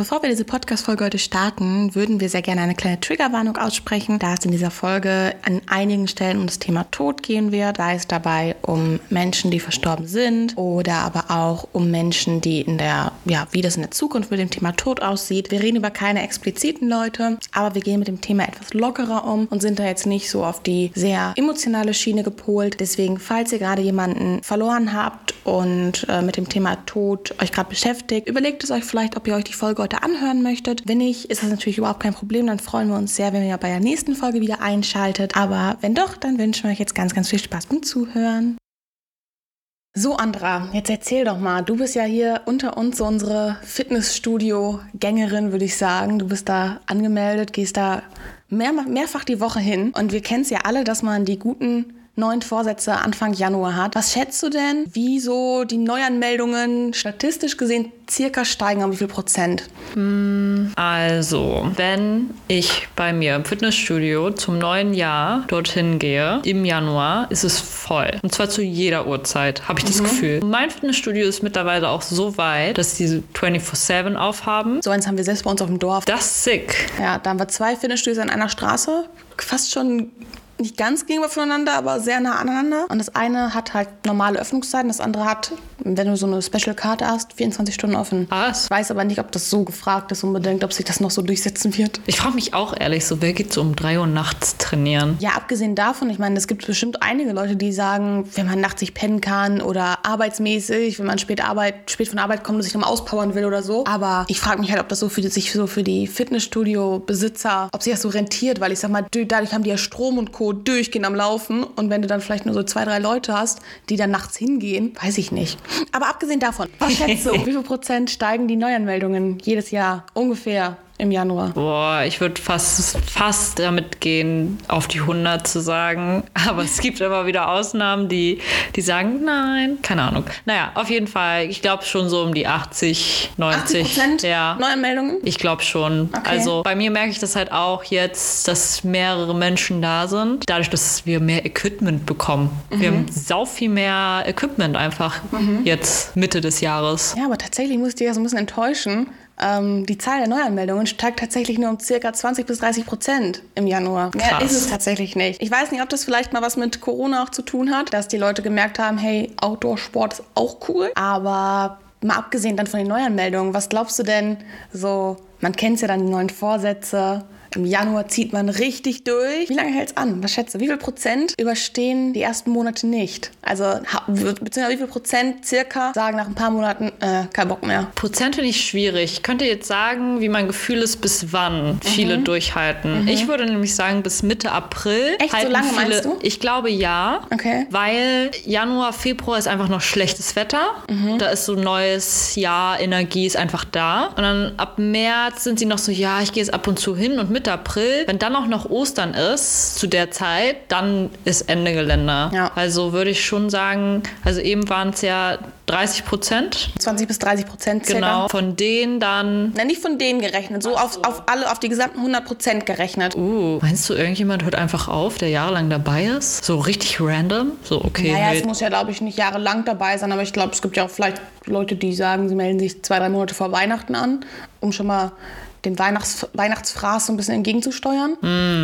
Bevor wir diese Podcast-Folge heute starten, würden wir sehr gerne eine kleine Triggerwarnung aussprechen, da es in dieser Folge an einigen Stellen um das Thema Tod gehen wird, sei es dabei um Menschen, die verstorben sind oder aber auch um Menschen, die in der, ja, wie das in der Zukunft mit dem Thema Tod aussieht. Wir reden über keine expliziten Leute, aber wir gehen mit dem Thema etwas lockerer um und sind da jetzt nicht so auf die sehr emotionale Schiene gepolt. Deswegen, falls ihr gerade jemanden verloren habt und äh, mit dem Thema Tod euch gerade beschäftigt, überlegt es euch vielleicht, ob ihr euch die Folge heute anhören möchtet. Wenn nicht, ist das natürlich überhaupt kein Problem. Dann freuen wir uns sehr, wenn ihr bei der nächsten Folge wieder einschaltet. Aber wenn doch, dann wünschen wir euch jetzt ganz, ganz viel Spaß beim Zuhören. So, Andra, jetzt erzähl doch mal. Du bist ja hier unter uns so unsere Fitnessstudio-Gängerin, würde ich sagen. Du bist da angemeldet, gehst da mehr, mehrfach die Woche hin. Und wir kennen es ja alle, dass man die guten neun Vorsätze Anfang Januar hat. Was schätzt du denn, wie so die Neuanmeldungen statistisch gesehen circa steigen, um wie viel Prozent? Also, wenn ich bei mir im Fitnessstudio zum neuen Jahr dorthin gehe, im Januar, ist es voll. Und zwar zu jeder Uhrzeit, habe ich das Gefühl. Mein Fitnessstudio ist mittlerweile auch so weit, dass sie 24-7 aufhaben. So eins haben wir selbst bei uns auf dem Dorf. Das ist sick. Ja, da haben wir zwei Fitnessstudios an einer Straße. Fast schon nicht ganz gegenüber voneinander, aber sehr nah aneinander. Und das eine hat halt normale Öffnungszeiten, das andere hat, wenn du so eine Special-Karte hast, 24 Stunden offen. Was? Ich weiß aber nicht, ob das so gefragt ist unbedingt, ob sich das noch so durchsetzen wird. Ich frage mich auch ehrlich, so wer geht so um 3 Uhr nachts trainieren? Ja, abgesehen davon, ich meine, es gibt bestimmt einige Leute, die sagen, wenn man nachts nicht pennen kann oder arbeitsmäßig, wenn man spät, Arbeit, spät von Arbeit kommt und sich nochmal auspowern will oder so. Aber ich frage mich halt, ob das so für die, sich so für die Fitnessstudio-Besitzer, ob sich das so rentiert, weil ich sag mal, dadurch haben die ja Strom und Co. durchgehend am Laufen. Und wenn du dann vielleicht nur so zwei, drei Leute hast, die dann nachts hingehen, weiß ich nicht. Aber abgesehen davon, was schätzt du, wie viel Prozent steigen die Neuanmeldungen jedes Jahr? Ungefähr im Januar? Boah, ich würde fast, fast damit gehen, auf die 100 zu sagen. Aber es gibt immer wieder Ausnahmen, die, die sagen, nein, keine Ahnung. Naja, auf jeden Fall, ich glaube schon so um die 80, 90. 80 Prozent Ja. Neuanmeldungen? Ich glaube schon. Okay. Also bei mir merke ich das halt auch jetzt, dass mehrere Menschen da sind. Dadurch, dass wir mehr Equipment bekommen. Wir haben sau viel mehr Equipment einfach jetzt Mitte des Jahres. Ja, aber tatsächlich muss ich ja so ein bisschen enttäuschen. Ähm, die Zahl der Neuanmeldungen steigt tatsächlich nur um circa 20 bis 30 Prozent im Januar. Mehr Krass. ist es tatsächlich nicht. Ich weiß nicht, ob das vielleicht mal was mit Corona auch zu tun hat, dass die Leute gemerkt haben, hey, Outdoor-Sport ist auch cool. Aber mal abgesehen dann von den Neuanmeldungen, was glaubst du denn so, man kennt ja dann die neuen Vorsätze. Im Januar zieht man richtig durch. Wie lange hält es an? Was schätze? Wie viel Prozent überstehen die ersten Monate nicht? Also, beziehungsweise wie viel Prozent circa sagen nach ein paar Monaten, äh, kein Bock mehr? Prozent finde ich schwierig. Ich könnte jetzt sagen, wie mein Gefühl ist, bis wann viele durchhalten. Ich würde nämlich sagen, bis Mitte April. Echt? So lange viele, meinst du? Ich glaube ja. Okay. Weil Januar, Februar ist einfach noch schlechtes Wetter. Mhm. Da ist so neues Jahr, Energie ist einfach da. Und dann ab März sind sie noch so, ja, ich gehe jetzt ab und zu hin. Und Mitte April, wenn dann auch noch Ostern ist, zu der Zeit, dann ist Ende Gelände. Ja. Also würde ich schon sagen, also eben waren es ja 30 Prozent. 20 bis 30 Prozent circa. Genau. Von denen dann. Na, nicht von denen gerechnet, so, Auf, auf alle, auf die gesamten 100 Prozent gerechnet. Uh, meinst du, irgendjemand hört einfach auf, der jahrelang dabei ist? So richtig random? So, okay. Naja, es muss ja, glaube ich, nicht jahrelang dabei sein, aber ich glaube, es gibt ja auch vielleicht Leute, die sagen, sie melden sich zwei, drei Monate vor Weihnachten an, um schon mal den Weihnachts Weihnachtsfraß so ein bisschen entgegenzusteuern.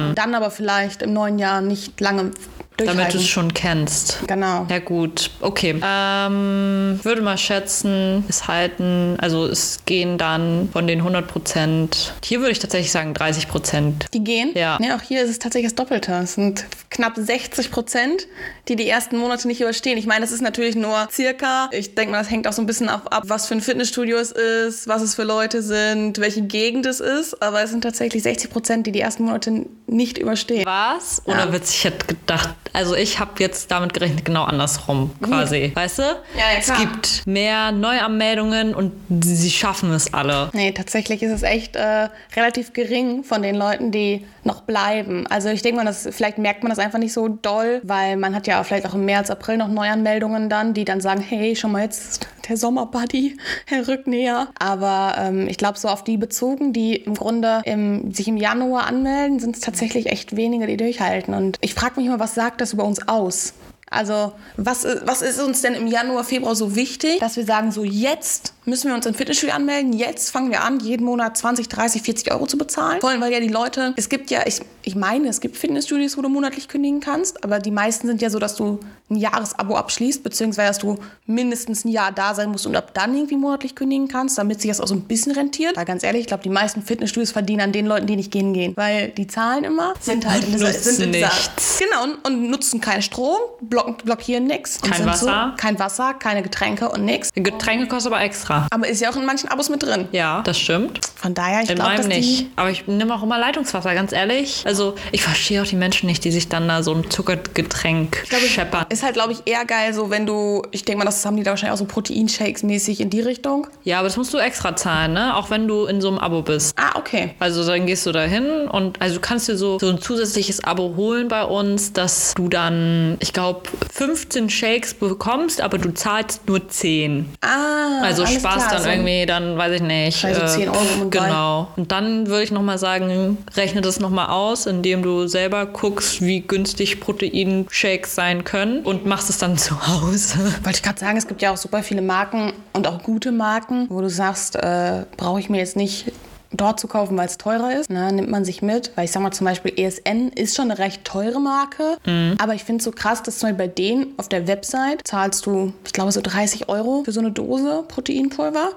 Und dann aber vielleicht im neuen Jahr nicht lange damit du es schon kennst. Genau. Ja gut, okay. Ähm, würde mal schätzen, es halten, also es gehen dann von den 100 Prozent, hier würde ich tatsächlich sagen 30 Prozent. Die gehen? Ja. auch hier ist es tatsächlich das Doppelte. Es sind knapp 60 Prozent, die die ersten Monate nicht überstehen. Ich meine, das ist natürlich nur circa. Ich denke mal, das hängt auch so ein bisschen ab, ab, was für ein Fitnessstudio es ist, was es für Leute sind, welche Gegend es ist. Aber es sind tatsächlich 60 Prozent, die die ersten Monate nicht überstehen. Was? Oder Ja. witzig, ich hätte gedacht, also ich habe jetzt damit gerechnet, genau andersrum quasi. Weißt du? ja, es klar. gibt mehr Neuanmeldungen und sie schaffen es alle. Nee, tatsächlich ist es echt äh, relativ gering von den Leuten, die noch bleiben. Also ich denke mal, das, vielleicht merkt man das einfach nicht so doll, weil man hat ja vielleicht auch im März, April noch Neuanmeldungen dann, die dann sagen, hey, schon mal jetzt der Sommerbuddy, er rückt näher. Aber ähm, ich glaube, so auf die bezogen, die im Grunde im, sich im Januar anmelden, sind es tatsächlich echt wenige, die durchhalten. Und ich frage mich immer, was sagt das über uns aus? Also, was, was ist uns denn im Januar, Februar so wichtig, dass wir sagen, so jetzt müssen wir uns in Fitnessstudio anmelden. Jetzt fangen wir an, jeden Monat 20, 30, 40 Euro zu bezahlen. Vor allem, weil ja die Leute, es gibt ja, ich, ich meine, es gibt Fitnessstudios, wo du monatlich kündigen kannst, aber die meisten sind ja so, dass du ein Jahresabo abschließt, beziehungsweise dass du mindestens ein Jahr da sein musst und ab dann irgendwie monatlich kündigen kannst, damit sich das auch so ein bisschen rentiert. Weil ganz ehrlich, ich glaube, die meisten Fitnessstudios verdienen an den Leuten, die nicht gehen gehen. Weil die zahlen immer, sind halt in sind in nichts. Genau, und, und nutzen keinen Strom, block, blockieren nichts. Kein Wasser. So, kein Wasser, keine Getränke und nichts. Getränke kostet aber extra. Aber ist ja auch in manchen Abos mit drin. Ja, das stimmt. Von daher, ich glaube, dass meinem die nicht. Aber ich nehme auch immer Leitungswasser, ganz ehrlich. Also ich verstehe auch die Menschen nicht, die sich dann da so ein Zuckergetränk scheppern. ist halt, glaube ich, eher geil, so wenn du, ich denke mal, das haben die da wahrscheinlich auch so Proteinshakes mäßig in die Richtung. Ja, aber das musst du extra zahlen, ne? Auch wenn du in so einem Abo bist. Ah, okay. Also dann gehst du da hin und also du kannst dir so, so ein zusätzliches Abo holen bei uns, dass du dann, ich glaube, 15 Shakes bekommst, aber du zahlst nur 10. Ah, Also alles sparst klar, dann so irgendwie, dann weiß ich nicht. Also 10 Euro und. Genau. Und dann würde ich nochmal sagen, rechne das nochmal aus, indem du selber guckst, wie günstig Proteinshakes sein können und machst es dann zu Hause. Wollte ich gerade sagen, es gibt ja auch super viele Marken und auch gute Marken, wo du sagst, äh, brauche ich mir jetzt nicht dort zu kaufen, weil es teurer ist. Na, nimmt man sich mit. Weil ich sag mal zum Beispiel ESN ist schon eine recht teure Marke. Aber ich finde es so krass, dass zum Beispiel bei denen auf der Website zahlst du, ich glaube, so 30 Euro für so eine Dose Proteinpulver.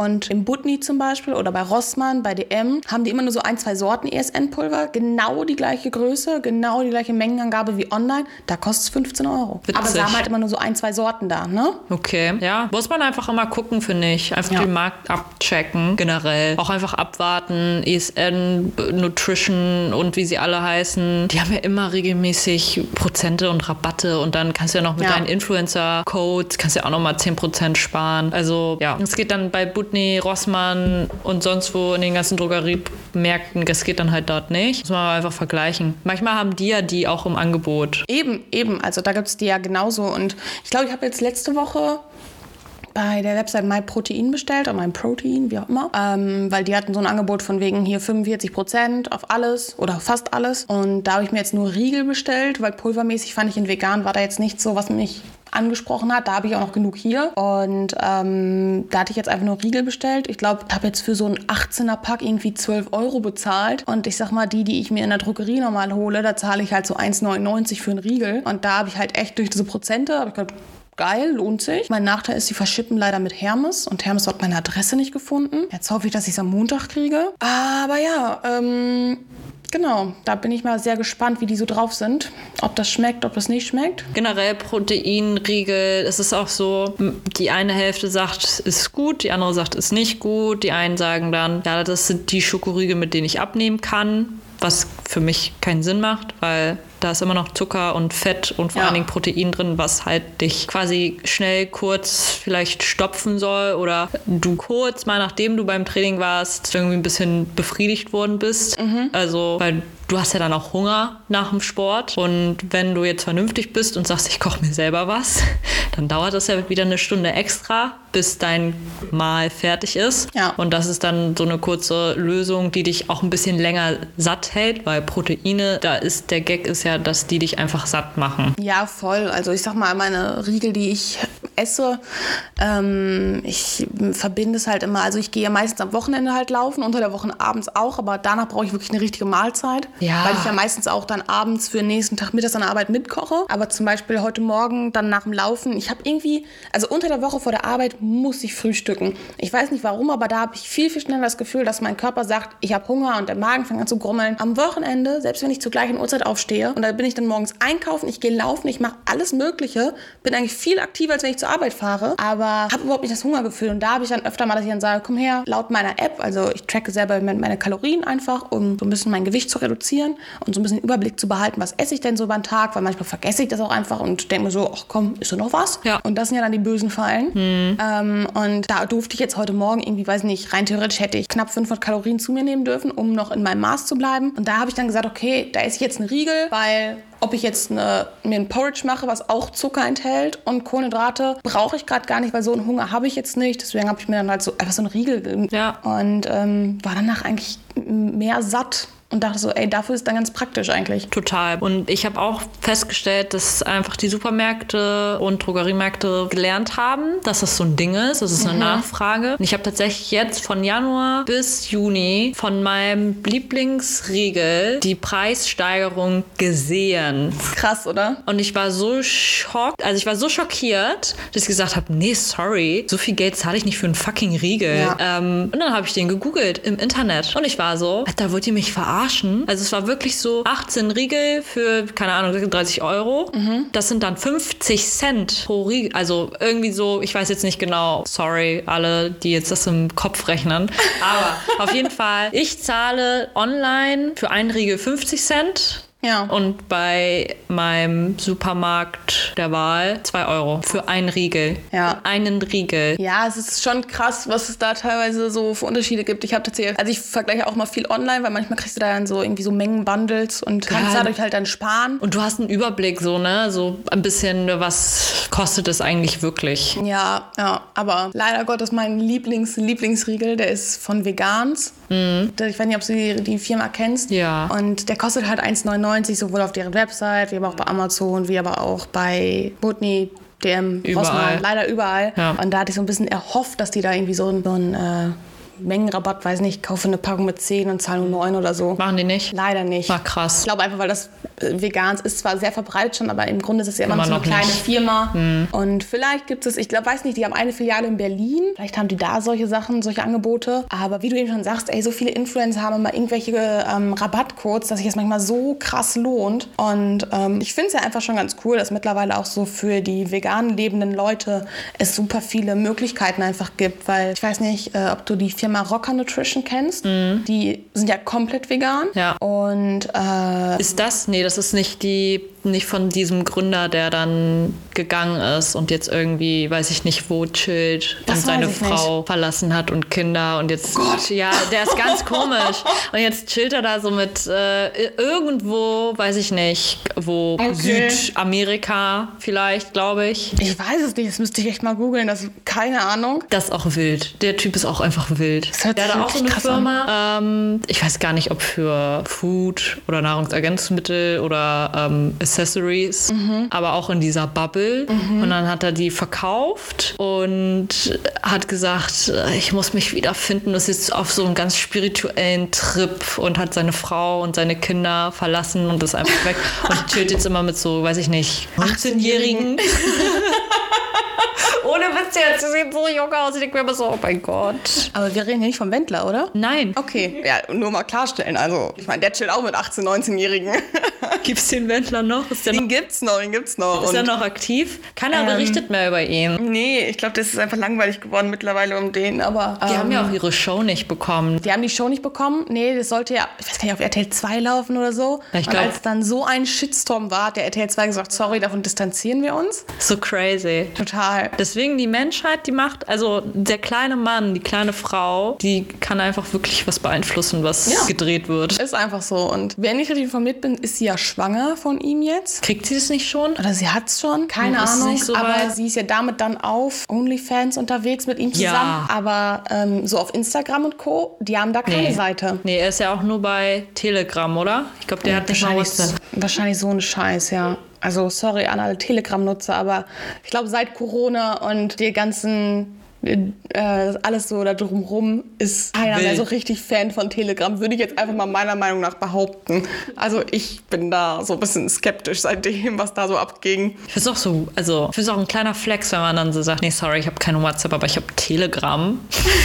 Und im Butni zum Beispiel oder bei Rossmann, bei DM, haben die immer nur so ein, zwei Sorten ESN-Pulver. Genau die gleiche Größe, genau die gleiche Mengenangabe wie online. Da kostet es 15 Euro. Witzig. Aber sie haben halt immer nur so ein, zwei Sorten da, ne? Okay, ja. Muss man einfach immer gucken, finde ich. Einfach Ja. den Markt abchecken, generell. Auch einfach abwarten. ESN, Nutrition und wie sie alle heißen. Die haben ja immer regelmäßig Prozente und Rabatte und dann kannst du ja noch mit Ja. deinen Influencer-Codes, kannst du ja auch nochmal 10% sparen. Also ja, es geht dann bei Butni, Rossmann und sonst wo in den ganzen Drogeriemärkten, das geht dann halt dort nicht. Muss man einfach vergleichen. Manchmal haben die ja die auch im Angebot. Eben, eben. Also da gibt es die ja genauso. Und ich glaube, ich habe jetzt letzte Woche bei der Website MyProtein bestellt, oder MyProtein, wie auch immer, ähm, weil die hatten so ein Angebot von wegen hier 45 Prozent auf alles oder fast alles. Und da habe ich mir jetzt nur Riegel bestellt, weil pulvermäßig fand ich in vegan war da jetzt nicht so, was mich angesprochen hat. Da habe ich auch noch genug hier. Und ähm, da hatte ich jetzt einfach nur Riegel bestellt. Ich glaube, ich habe jetzt für so ein 18er Pack irgendwie 12 Euro bezahlt. Und ich sag mal, die, die ich mir in der Drogerie normal hole, da zahle ich halt so 1,99 für einen Riegel. Und da habe ich halt echt durch diese Prozente, habe ich gedacht, geil, lohnt sich. Mein Nachteil ist, sie verschippen leider mit Hermes und Hermes hat meine Adresse nicht gefunden. Jetzt hoffe ich, dass ich es am Montag kriege. Aber ja, ähm, genau, da bin ich mal sehr gespannt, wie die so drauf sind. Ob das schmeckt, ob das nicht schmeckt. Generell Proteinriegel, es ist auch so, die eine Hälfte sagt, ist gut, die andere sagt, ist nicht gut. Die einen sagen dann, ja, das sind die Schokoriegel, mit denen ich abnehmen kann, was für mich keinen Sinn macht, weil da ist immer noch Zucker und Fett und vor Ja. allen Dingen Protein drin, was halt dich quasi schnell kurz vielleicht stopfen soll oder du kurz, mal nachdem du beim Training warst, irgendwie ein bisschen befriedigt worden bist. Also, weil du hast ja dann auch Hunger nach dem Sport und wenn du jetzt vernünftig bist und sagst, ich koche mir selber was, dann dauert das ja wieder eine Stunde extra, bis dein Mahl fertig ist. Ja. Und das ist dann so eine kurze Lösung, die dich auch ein bisschen länger satt hält, weil Proteine, da ist der Gag ist ja, dass die dich einfach satt machen. Ja, voll. Also ich sag mal, meine Riegel, die ich esse, ähm, ich verbinde es halt immer. Also ich gehe ja meistens am Wochenende halt laufen, unter der Woche abends auch, aber danach brauche ich wirklich eine richtige Mahlzeit. Ja. Weil ich ja meistens auch dann abends für den nächsten Tag mittags an der Arbeit mitkoche. Aber zum Beispiel heute Morgen dann nach dem Laufen, ich habe irgendwie, also unter der Woche vor der Arbeit muss ich frühstücken. Ich weiß nicht warum, aber da habe ich viel, viel schneller das Gefühl, dass mein Körper sagt, ich habe Hunger und der Magen fängt an zu grummeln. Am Wochenende, selbst wenn ich zur gleichen Uhrzeit aufstehe und da bin ich dann morgens einkaufen, ich gehe laufen, ich mache alles Mögliche, bin eigentlich viel aktiver, als wenn ich zur Arbeit fahre, aber habe überhaupt nicht das Hungergefühl. Und da habe ich dann öfter mal, dass ich dann sage, komm her, laut meiner App, also ich tracke selber meine Kalorien einfach, um so ein bisschen mein Gewicht zu reduzieren und so ein bisschen Überblick zu behalten, was esse ich denn so beim Tag, weil manchmal vergesse ich das auch einfach und denke mir so, ach komm, ist da noch was? Ja. Und das sind ja dann die bösen Fallen. Ähm, und da durfte ich jetzt heute Morgen irgendwie, weiß nicht, rein theoretisch hätte ich knapp 500 Kalorien zu mir nehmen dürfen, um noch in meinem Maß zu bleiben. Und da habe ich dann gesagt, okay, da esse ich jetzt einen Riegel, weil ob ich jetzt eine, mir ein Porridge mache, was auch Zucker enthält und Kohlenhydrate, brauche ich gerade gar nicht, weil so einen Hunger habe ich jetzt nicht. Deswegen habe ich mir dann halt so einfach so einen Riegel ge- Ja. und ähm, war danach eigentlich mehr satt und dachte so, ey, dafür ist dann ganz praktisch eigentlich. Total. Und ich habe auch festgestellt, dass einfach die Supermärkte und Drogeriemärkte gelernt haben, dass das so ein Ding ist. Das ist eine Nachfrage. Und ich habe tatsächlich jetzt von Januar bis Juni von meinem Lieblingsriegel die Preissteigerung gesehen. Krass, oder? Und ich war so schockt, also ich war so schockiert, dass ich gesagt habe, nee, sorry, so viel Geld zahle ich nicht für einen fucking Riegel. Ja. Ähm, und dann habe ich den gegoogelt im Internet. Und ich war so, da wollt ihr mich verarschen? Also es war wirklich so 18 Riegel für, keine Ahnung, 36 Euro. Das sind dann 50 Cent pro Riegel. Also irgendwie so, ich weiß jetzt nicht genau, sorry, alle, die jetzt das im Kopf rechnen. Aber auf jeden Fall, ich zahle online für einen Riegel 50 Cent. Ja. Und bei meinem Supermarkt der Wahl 2 Euro für einen Riegel. Ja. Einen Riegel. Ja, es ist schon krass, was es da teilweise so für Unterschiede gibt. Ich habe tatsächlich, also ich vergleiche auch mal viel online, weil manchmal kriegst du da dann so irgendwie so Mengenbundles und kannst Ja. dadurch halt dann sparen. Und du hast einen Überblick, so, ne? So ein bisschen, was kostet es eigentlich wirklich? Ja, ja, aber leider Gottes mein Lieblings Lieblingsriegel, der ist von Vegans. Der- Ich weiß nicht, ob du die, die Firma kennst. Mhm. Ja. Und der kostet halt 1,99, sowohl auf deren Website, wie aber auch bei Amazon, wie aber auch bei Butni, DM, Überall. Rossmann, leider überall. Ja. Und da hatte ich so ein bisschen erhofft, dass die da irgendwie so, einen- so einen äh, Mengenrabatt, weiß nicht, kaufe eine Packung mit 10 und zahle nur 9 oder so. Machen die nicht? Leider nicht. War krass. Ich glaube einfach, weil das äh, Vegans ist zwar sehr verbreitet schon, aber im Grunde ist es ja immer, Immer noch so eine kleine nicht. Firma. Und vielleicht gibt es, ich glaube, weiß nicht, die haben eine Filiale in Berlin. Vielleicht haben die da solche Sachen, solche Angebote. Aber wie du eben schon sagst, ey, so viele Influencer haben immer irgendwelche ähm, Rabattcodes, dass sich das manchmal so krass lohnt. Und ähm, ich finde es ja einfach schon ganz cool, dass mittlerweile auch so für die vegan lebenden Leute es super viele Möglichkeiten einfach gibt. Weil ich weiß nicht, äh, ob du die Firma Rocker Nutrition kennst. Die sind ja komplett vegan. Ja. Und äh, Ist das? Nee, das ist nicht die, nicht von diesem Gründer, der dann gegangen ist und jetzt irgendwie, weiß ich nicht, wo chillt Das und seine Frau verlassen hat und Kinder und jetzt. Ja, der ist ganz komisch. Und jetzt chillt er da so mit äh, irgendwo, weiß ich nicht, wo Okay. Südamerika vielleicht, glaube ich. Ich weiß es nicht, das müsste ich echt mal googeln, das keine Ahnung. Das ist auch wild. Der Typ ist auch einfach wild. Das hört der hat auch so eine Firma. Ähm, ich weiß gar nicht, ob für Food oder Nahrungsergänzungsmittel oder ähm, Accessories, Mhm. aber auch in dieser Bubble. Und dann hat er die verkauft und hat gesagt, ich muss mich wiederfinden. Das ist jetzt auf so einem ganz spirituellen Trip und hat seine Frau und seine Kinder verlassen und ist einfach weg und chillt jetzt immer mit so, weiß ich nicht, 19-Jährigen. Ohne Witz jetzt, sie sieht so jung aus. Ich denke mir immer so, oh mein Gott. Aber wir reden hier nicht vom Wendler, oder? Nein. Okay, ja, nur mal klarstellen. Also, ich meine, der chillt auch mit 18-, 19-Jährigen. Gibt's den Wendler noch? Ist der noch, Den gibt's noch, den gibt's noch. ist der Und- noch aktiv? Keiner Ähm, berichtet mehr über ihn. Nee, ich glaube, das ist einfach langweilig geworden mittlerweile um den, aber. Die ähm, haben ja auch ihre Show nicht bekommen. Die haben die Show nicht bekommen. Nee, das sollte ja, ich weiß gar nicht, auf RTL 2 laufen oder so. Ich und glaub- als dann so ein Shitstorm war, hat der RTL 2 gesagt, sorry, davon distanzieren wir uns. So crazy. Total. Deswegen die Menschheit, die macht, also der kleine Mann, die kleine Frau, die kann einfach wirklich was beeinflussen, was Ja. gedreht wird. Ist einfach so. Und wenn ich richtig informiert bin, ist sie ja schwanger von ihm jetzt. Kriegt sie das nicht schon? Oder sie hat's schon, keine Hm, ist Ahnung. so aber weit. sie ist ja damit dann auf OnlyFans unterwegs mit ihm Ja. zusammen. Aber ähm, so auf Instagram und Co., die haben da keine Seite. Nee, er ist ja auch nur bei Telegram, oder? Ich glaube, der hat nicht mal Wahrscheinlich, was. wahrscheinlich so ein Scheiß, ja. Also sorry an alle Telegram-Nutzer, aber ich glaube, seit Corona und die ganzen äh, alles so da drumrum ist keiner mehr so richtig Fan von Telegram, würde ich jetzt einfach mal meiner Meinung nach behaupten. Also ich bin da so ein bisschen skeptisch seitdem, was da so abging. Ich finde es auch so, also ich finde es auch ein kleiner Flex, wenn man dann so sagt, nee, sorry, ich habe kein WhatsApp, aber ich habe Telegram.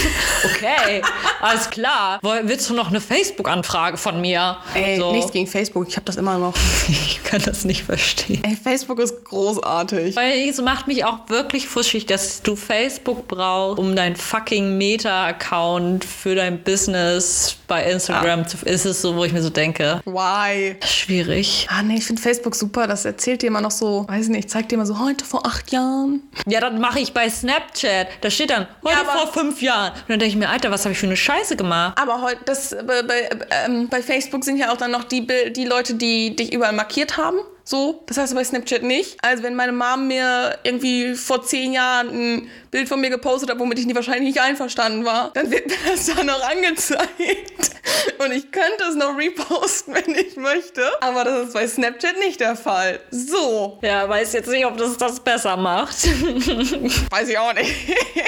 okay, alles klar. Willst du noch eine Facebook-Anfrage von mir? Ey, so. nichts gegen Facebook, ich habe das immer noch. Ich kann das nicht verstehen. Ey, Facebook ist großartig. Weil es macht mich auch wirklich fuschig, dass du Facebook brauchst, um dein fucking Meta-Account für dein Business bei Instagram zu. Ist es so, wo ich mir so denke, Why? schwierig. Ah nee, ich finde Facebook super, das erzählt dir immer noch so, weiß nicht, zeigt dir immer so heute vor acht Jahren. Ja, das mache ich bei Snapchat. Da steht dann, heute Ja, vor fünf Jahren. Und dann denke ich mir, Alter, was habe ich für eine Scheiße gemacht? Aber heute, das, bei, bei, ähm, bei Facebook sind ja auch dann noch die, die Leute, die dich überall markiert haben. So, das heißt bei Snapchat nicht. Also wenn meine Mom mir irgendwie vor zehn Jahren ein Bild von mir gepostet hat, womit ich nie wahrscheinlich nicht einverstanden war, dann wird mir das da noch angezeigt. Und ich könnte es noch reposten, wenn ich möchte. Aber das ist bei Snapchat nicht der Fall. So. Ja, weiß jetzt nicht, ob das das besser macht. Weiß ich auch nicht.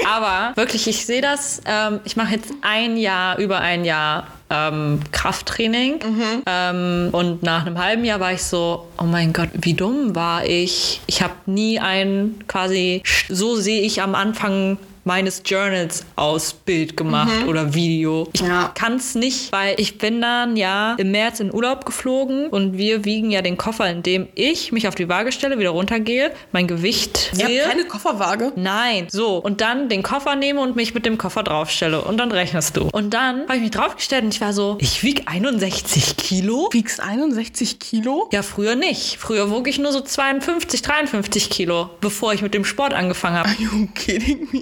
Aber wirklich, ich sehe das. Ähm, ich mache jetzt ein Jahr, über ein Jahr ähm, Krafttraining. Ähm, und nach einem halben Jahr war ich so, oh mein Gott, wie dumm war ich. Ich habe nie ein quasi, so sehe ich am Anfang meines Journals aus Bild gemacht oder Video. Ich Ja. kann es nicht, weil ich bin dann ja im März in Urlaub geflogen und wir wiegen ja den Koffer, indem ich mich auf die Waage stelle, wieder runtergehe, mein Gewicht sehe. habt keine Kofferwaage. Nein, so. Und dann den Koffer nehme und mich mit dem Koffer draufstelle. Und dann rechnest du. Und dann habe ich mich draufgestellt und ich war so, ich wiege 61 Kilo? Wiegst 61 Kilo? Ja, früher nicht. Früher wog ich nur so 52, 53 Kilo, bevor ich mit dem Sport angefangen habe. Are you kidding me?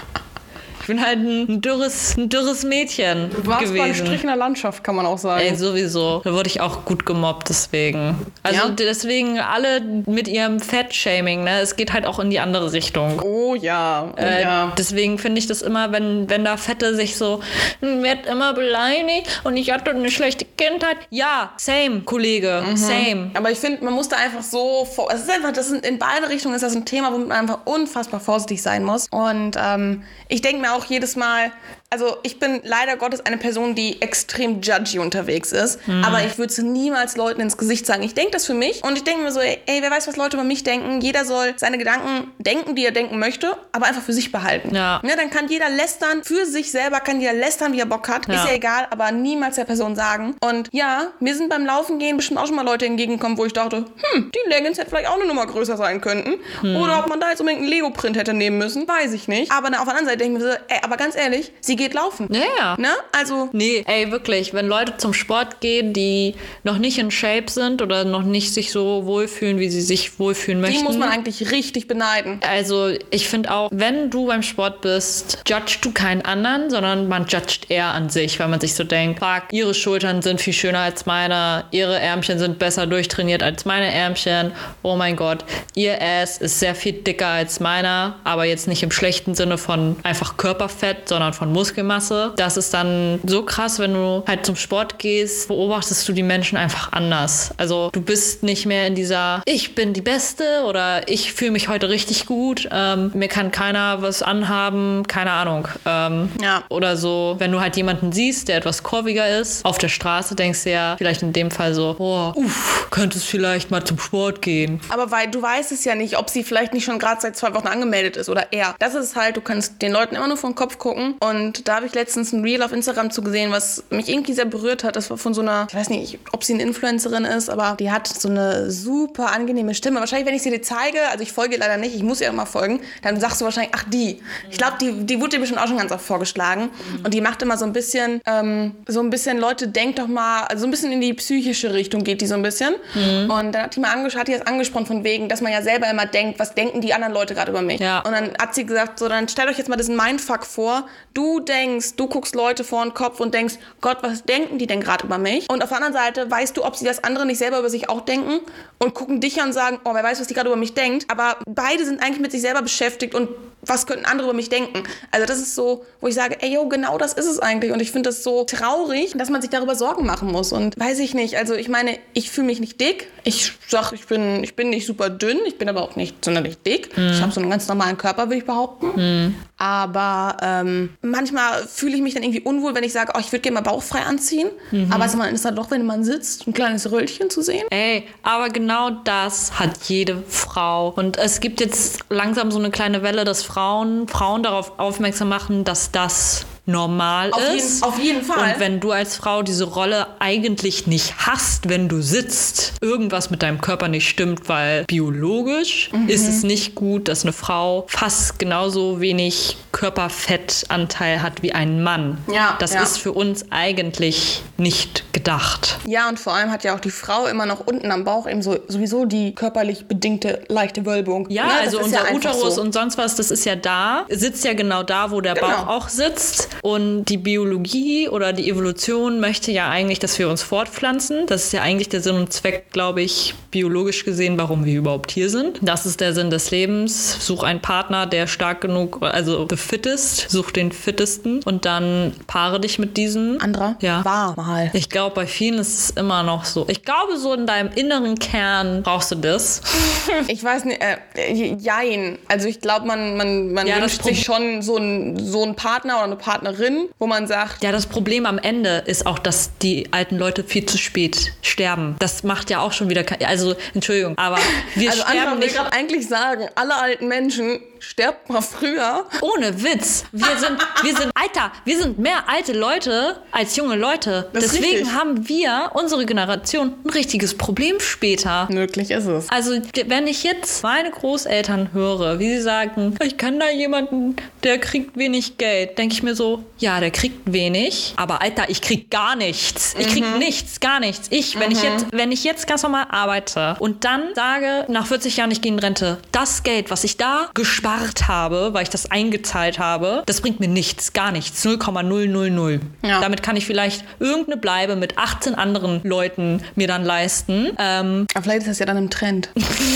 bin halt ein dürres, ein dürres Mädchen Du warst gewesen. beim Strich in der Landschaft, kann man auch sagen. Ey, sowieso. Da wurde ich auch gut gemobbt deswegen. Also Ja? deswegen alle mit ihrem Fettshaming, ne? Es geht halt auch in die andere Richtung. oh ja, oh Äh, ja. Deswegen finde ich das immer, wenn, wenn da Fette sich so, "Hm, wird immer beleidigt und ich hatte eine schlechte Kindheit. Ja, same, Kollege, Mhm. same. Aber ich finde, man muss da einfach so vor. Es ist einfach, das sind in beide Richtungen ist das ein Thema, womit man einfach unfassbar vorsichtig sein muss. Und ähm, ich denke mir auch jedes Mal, also ich bin leider Gottes eine Person, die extrem judgy unterwegs ist. Mhm. Aber ich würde es niemals Leuten ins Gesicht sagen. Ich denke das für mich und ich denke mir so, ey, ey, wer weiß, was Leute über mich denken. Jeder soll seine Gedanken denken, die er denken möchte, aber einfach für sich behalten. Ja. Ne, dann kann jeder lästern, für sich selber kann jeder lästern, wie er Bock hat. Ja. Ist ja egal, aber niemals der Person sagen. Und ja, mir sind beim Laufen gehen bestimmt auch schon mal Leute entgegengekommen, wo ich dachte, hm, die Leggings hätte vielleicht auch eine Nummer größer sein könnten. Hm. Oder ob man da jetzt unbedingt einen Lego-Print hätte nehmen müssen, weiß ich nicht. Aber na, auf der anderen Seite denke ich mir so, ey, aber ganz ehrlich, sie geht laufen. Ja, ja. Ne? Also, Nee, ey, wirklich, wenn Leute zum Sport gehen, die noch nicht in Shape sind oder noch nicht sich so wohlfühlen, wie sie sich wohlfühlen möchten. die muss man eigentlich richtig beneiden. Also ich finde auch, wenn du beim Sport bist, judgst du keinen anderen, sondern man judgt eher an sich, weil man sich so denkt, fuck, ihre Schultern sind viel schöner als meine, ihre Ärmchen sind besser durchtrainiert als meine Ärmchen, oh mein Gott, ihr Ass ist sehr viel dicker als meiner, aber jetzt nicht im schlechten Sinne von einfach Körperfett, sondern von Muskelmasse. Das ist dann so krass, wenn du halt zum Sport gehst, beobachtest du die Menschen einfach anders. Also du bist nicht mehr in dieser, ich bin die Beste oder ich fühle mich heute richtig gut, ähm, mir kann keiner was anhaben, keine Ahnung. Ähm, Ja. Oder so, wenn du halt jemanden siehst, der etwas kurviger ist, auf der Straße denkst du ja vielleicht in dem Fall so, boah, uff, könntest vielleicht mal zum Sport gehen. Aber weil du weißt es ja nicht, ob sie vielleicht nicht schon gerade seit zwei Wochen angemeldet ist oder er. Das ist halt, du kannst den Leuten immer nur vom Kopf gucken. Und da habe ich letztens ein Reel auf Instagram zu gesehen, was mich irgendwie sehr berührt hat. Das war von so einer, ich weiß nicht, ob sie eine Influencerin ist, aber die hat so eine super angenehme Stimme. Wahrscheinlich, wenn ich sie dir zeige, also ich folge ihr leider nicht, ich muss ihr immer folgen, dann sagst du wahrscheinlich, ach die. Ich glaube, die, die wurde dir bestimmt auch schon ganz oft vorgeschlagen. Und die macht immer so ein bisschen, ähm, so ein bisschen, Leute, denkt doch mal, also so ein bisschen in die psychische Richtung geht die so ein bisschen. Und dann hat die mal hat die das angesprochen von wegen, dass man ja selber immer denkt, was denken die anderen Leute gerade über mich. Ja. Und dann hat sie gesagt, so dann stellt euch jetzt mal diesen Mindfuck vor. Du denkst, du guckst Leute vor den Kopf und denkst, Gott, was denken die denn gerade über mich? Und auf der anderen Seite weißt du, ob sie das andere nicht selber über sich auch denken und gucken dich an und sagen, oh, wer weiß, was die gerade über mich denkt. Aber beide sind eigentlich mit sich selber beschäftigt und was könnten andere über mich denken? Also das ist so, wo ich sage, ey, yo, genau das ist es eigentlich. Und ich finde das so traurig, dass man sich darüber Sorgen machen muss. Und weiß ich nicht, also ich meine, ich fühle mich nicht dick. Ich sag, ich bin, ich bin nicht super dünn, ich bin aber auch nicht sonderlich dick. Ich habe so einen ganz normalen Körper, würde ich behaupten. Aber ähm, manchmal fühle ich mich dann irgendwie unwohl, wenn ich sage, oh, ich würde gerne mal bauchfrei anziehen. Aber es ist dann doch, wenn man sitzt, ein kleines Röllchen zu sehen. Ey, aber genau das hat jede Frau. Und es gibt jetzt langsam so eine kleine Welle, dass Frauen, Frauen darauf aufmerksam machen, dass das normal Auf jeden, ist. auf jeden Fall. Und wenn du als Frau diese Rolle eigentlich nicht hast, wenn du sitzt, irgendwas mit deinem Körper nicht stimmt, weil biologisch Mhm. ist es nicht gut, dass eine Frau fast genauso wenig Körperfettanteil hat wie ein Mann. Ja, das ja. ist für uns eigentlich nicht gedacht. Ja, und vor allem hat ja auch die Frau immer noch unten am Bauch eben so sowieso die körperlich bedingte leichte Wölbung. Ja, das also unser ja Uterus so. und sonst was, das ist ja da, sitzt ja genau da, wo der Genau. Bauch auch sitzt. Und die Biologie oder die Evolution möchte ja eigentlich, dass wir uns fortpflanzen. Das ist ja eigentlich der Sinn und Zweck, glaube ich, biologisch gesehen, warum wir überhaupt hier sind. Das ist der Sinn des Lebens. Such einen Partner, der stark genug, also the fittest, such den fittesten und dann paare dich mit diesen. Anderer Ja. war mal. Ich glaube, bei vielen ist es immer noch so. Ich glaube, so in deinem inneren Kern brauchst du das. Ich weiß nicht, äh, jein. Also ich glaube, man, man, man Ja, wünscht sich schon so einen so einen Partner oder eine Partnerin, wo man sagt, Ja, das Problem am Ende ist auch, dass die alten Leute viel zu spät sterben. Das macht ja auch schon wieder. Also, Entschuldigung, aber wir also sterben Anfang will nicht. gerade eigentlich sagen, alle alten Menschen sterbt mal früher. Ohne Witz. Wir sind, wir sind, Alter, wir sind mehr alte Leute als junge Leute. Das Deswegen richtig. haben wir, unsere Generation, ein richtiges Problem später. Möglich ist es. Also, wenn ich jetzt meine Großeltern höre, wie sie sagen, ich kenne da jemanden, der kriegt wenig Geld, denke ich mir so, ja, der kriegt wenig, aber Alter, ich krieg gar nichts. Ich krieg nichts, gar nichts. Ich, wenn ich jetzt, wenn ich jetzt ganz normal arbeite und dann sage, nach 40 Jahren ich gehe in Rente, das Geld, was ich da gespart habe, weil ich das eingezahlt habe, das bringt mir nichts, gar nichts. 0,000. Ja. Damit kann ich vielleicht irgendeine Bleibe mit 18 anderen Leuten mir dann leisten. Ähm, Aber vielleicht ist das ja dann im Trend.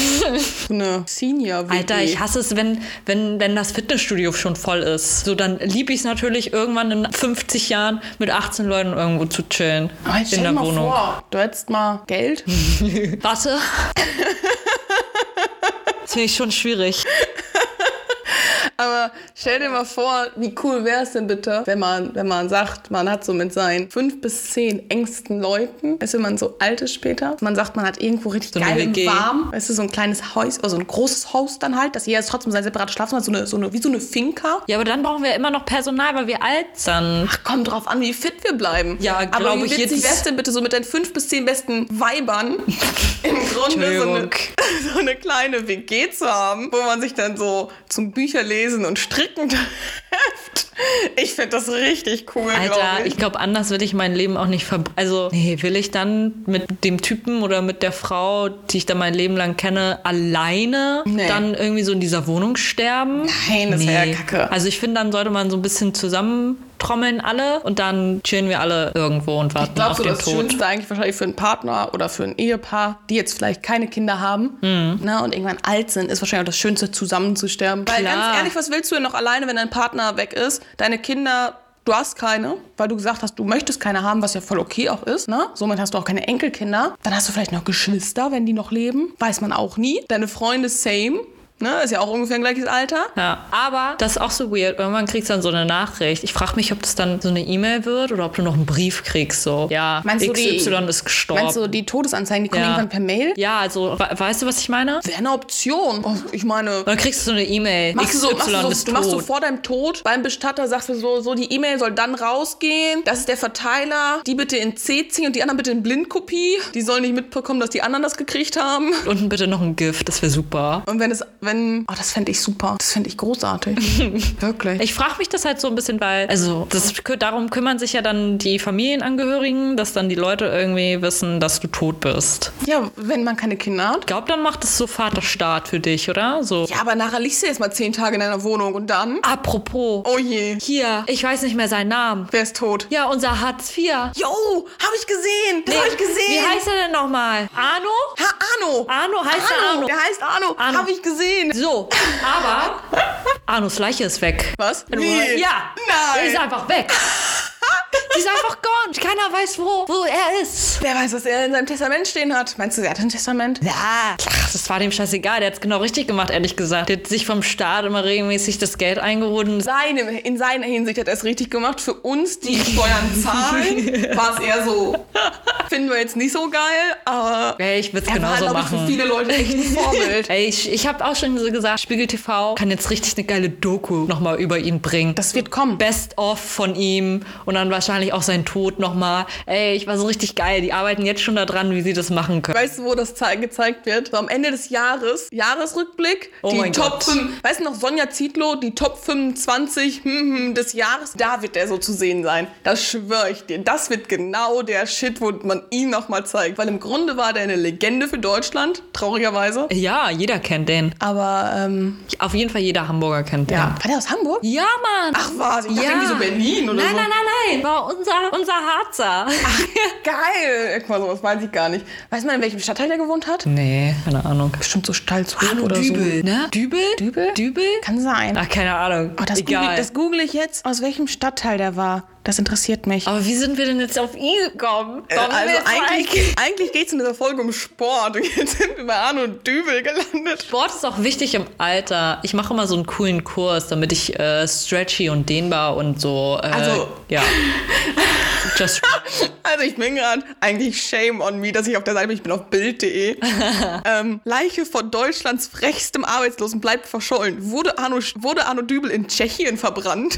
eine senior -WG. Alter, ich hasse es, wenn, wenn, wenn das Fitnessstudio schon voll ist. So, dann liebe ich es natürlich, irgendwann in 50 Jahren mit 18 Leuten irgendwo zu chillen. Aber in der mal Wohnung. vor, du hättest mal Geld. Warte. Das finde ich schon schwierig. Aber stell dir mal vor, wie cool wäre es denn bitte, wenn man, wenn man sagt, man hat so mit seinen fünf bis zehn engsten Leuten, weißt du, wenn man so alt ist später, man sagt, man hat irgendwo richtig So geil WG. warm, weißt du, so ein kleines Haus, oder so ein großes Haus dann halt, dass jeder trotzdem sein separates Schlafzimmer hat, so eine, so eine, wie so eine Finca. Ja, aber dann brauchen wir immer noch Personal, weil wir alt sind. Ach, kommt drauf an, wie fit wir bleiben. Ja, Aber wie witzig wär's denn bitte so mit deinen fünf bis zehn besten Weibern im Grunde so eine, so eine kleine WG zu haben, wo man sich dann so zum Bücherlesen und Stricken. Ich finde das richtig cool, Alter, glaube ich. ich glaube, anders will ich mein Leben auch nicht ver... Also, nee, will ich dann mit dem Typen oder mit der Frau, die ich dann mein Leben lang kenne, alleine Nee. dann irgendwie so in dieser Wohnung sterben? Nein, das wär ja kacke. Also ich finde, dann sollte man so ein bisschen zusammentrommeln alle und dann chillen wir alle irgendwo und warten Ich glaube, auf so den das Tod. Schönste eigentlich wahrscheinlich für einen Partner oder für ein Ehepaar, die jetzt vielleicht keine Kinder haben Mhm. ne, und irgendwann alt sind, ist wahrscheinlich auch das Schönste, zusammen zu sterben. Weil Klar. ganz ehrlich, was willst du denn noch alleine, wenn dein Partner weg ist? Deine Kinder, du hast keine, weil du gesagt hast, du möchtest keine haben, was ja voll okay auch ist. Ne? Somit hast du auch keine Enkelkinder. Dann hast du vielleicht noch Geschwister, wenn die noch leben. Weiß man auch nie. Deine Freunde, same. Ne? Ist ja auch ungefähr ein gleiches Alter. Ja, aber das ist auch so weird. Irgendwann kriegst du dann so eine Nachricht. Ich frage mich, ob das dann so eine E-Mail wird oder ob du noch einen Brief kriegst. So, ja, Meinst du, die- XY ist gestorben. Meinst du, die Todesanzeigen, die kommen Ja. irgendwann per Mail? ja, also, we weißt du, was ich meine? Wäre eine Option. Oh, ich meine, Und dann kriegst du so eine E-Mail. Du, so, XY machst du, so, du machst tot. vor deinem Tod beim Bestatter, sagst du so, so die E-Mail soll dann rausgehen. Das ist der Verteiler. Die bitte in C ziehen und die anderen bitte in Blindkopie. Die sollen nicht mitbekommen, dass die anderen das gekriegt haben. Und bitte noch ein Gift, das wäre super. Und wenn es, wenn, oh, das fände ich super. Das fände ich großartig. Wirklich. Ich frage mich das halt so ein bisschen, weil, also, das, darum kümmern sich ja dann die Familienangehörigen, dass dann die Leute irgendwie wissen, dass du tot bist. ja, wenn man keine Kinder hat. Ich glaube, dann macht es so Vaterstaat für dich, oder? So. Ja, aber nachher liegst du jetzt mal zehn Tage in deiner Wohnung und dann. Apropos, Oh je. hier, ich weiß nicht mehr seinen Namen. Wer ist tot? Ja, unser Hartz IV. Jo, hab ich gesehen. Das hab ich gesehen. Wie heißt er denn nochmal? Arno? Ha, Arno. Arno heißt der Arno. Der heißt Arno. Arno. Hab ich gesehen. So, aber Arnos Leiche ist weg. Was? Wie? Ja. Nein. Die ist einfach weg. Die ist einfach gone. Keiner weiß, wo, wo er ist. Wer weiß, was er in seinem Testament stehen hat. Meinst du, er hat ein Testament? Ja. Ach, das war dem scheißegal. Der hat es genau richtig gemacht, ehrlich gesagt. Der hat sich vom Staat immer regelmäßig das Geld eingeholt. und- Seine, in seiner Hinsicht hat er es richtig gemacht. Für uns, die Steuern zahlen, war es eher so. Finden wir jetzt nicht so geil, aber Ey, ich würde es er war, genauso glaube ich, für machen. viele Leute echt ein Vorbild. Ey, ich, ich habe auch schon so gesagt, Spiegel TV kann jetzt richtig eine geile Doku nochmal über ihn bringen. Das wird kommen. Best of von ihm und dann wahrscheinlich wahrscheinlich auch sein Tod nochmal. Ey, ich war so richtig geil. Die arbeiten jetzt schon daran, wie sie das machen können. Weißt du, wo das zei- gezeigt wird? So am Ende des Jahres, Jahresrückblick, Oh die Top Gott. 5, weißt du noch, Sonja Zietlow, die Top 25 hm, hm, des Jahres, da wird der so zu sehen sein. Das schwöre ich dir. Das wird genau der Shit, wo man ihn nochmal zeigt. Weil im Grunde war der eine Legende für Deutschland, traurigerweise. Ja, jeder kennt den. Aber, ähm, Auf jeden Fall jeder Hamburger kennt den. ja. War der aus Hamburg? Ja, Mann. Ach was, ich dachte irgendwie so Berlin oder nein, so. Nein, nein, nein, War unser, unser Harzer. Geil. Guck mal, sowas weiß ich gar nicht. Weiß man, in welchem Stadtteil der gewohnt hat? Nee, keine Ahnung. Bestimmt so Stalzhof oder so. ne? Dübel? Dübel? Dübel? Kann sein. Ach, keine Ahnung. Oh, das, google, Egal. das google ich jetzt, aus welchem Stadtteil der war. Das interessiert mich. Aber wie sind wir denn jetzt auf ihn gekommen? Warum sind also eigentlich, eigentlich geht es in dieser Folge um Sport. Und jetzt sind wir bei Arno Dübel gelandet. Sport ist auch wichtig im Alter. Ich mache immer so einen coolen Kurs, damit ich äh, stretchy und dehnbar und so. Äh, Also- ja. Just Also ich bin gerade eigentlich shame on me, dass ich auf der Seite bin. Ich bin auf Bild.de. ähm, Leiche von Deutschlands frechstem Arbeitslosen bleibt verschollen. Wurde Arno, wurde Arno Dübel in Tschechien verbrannt?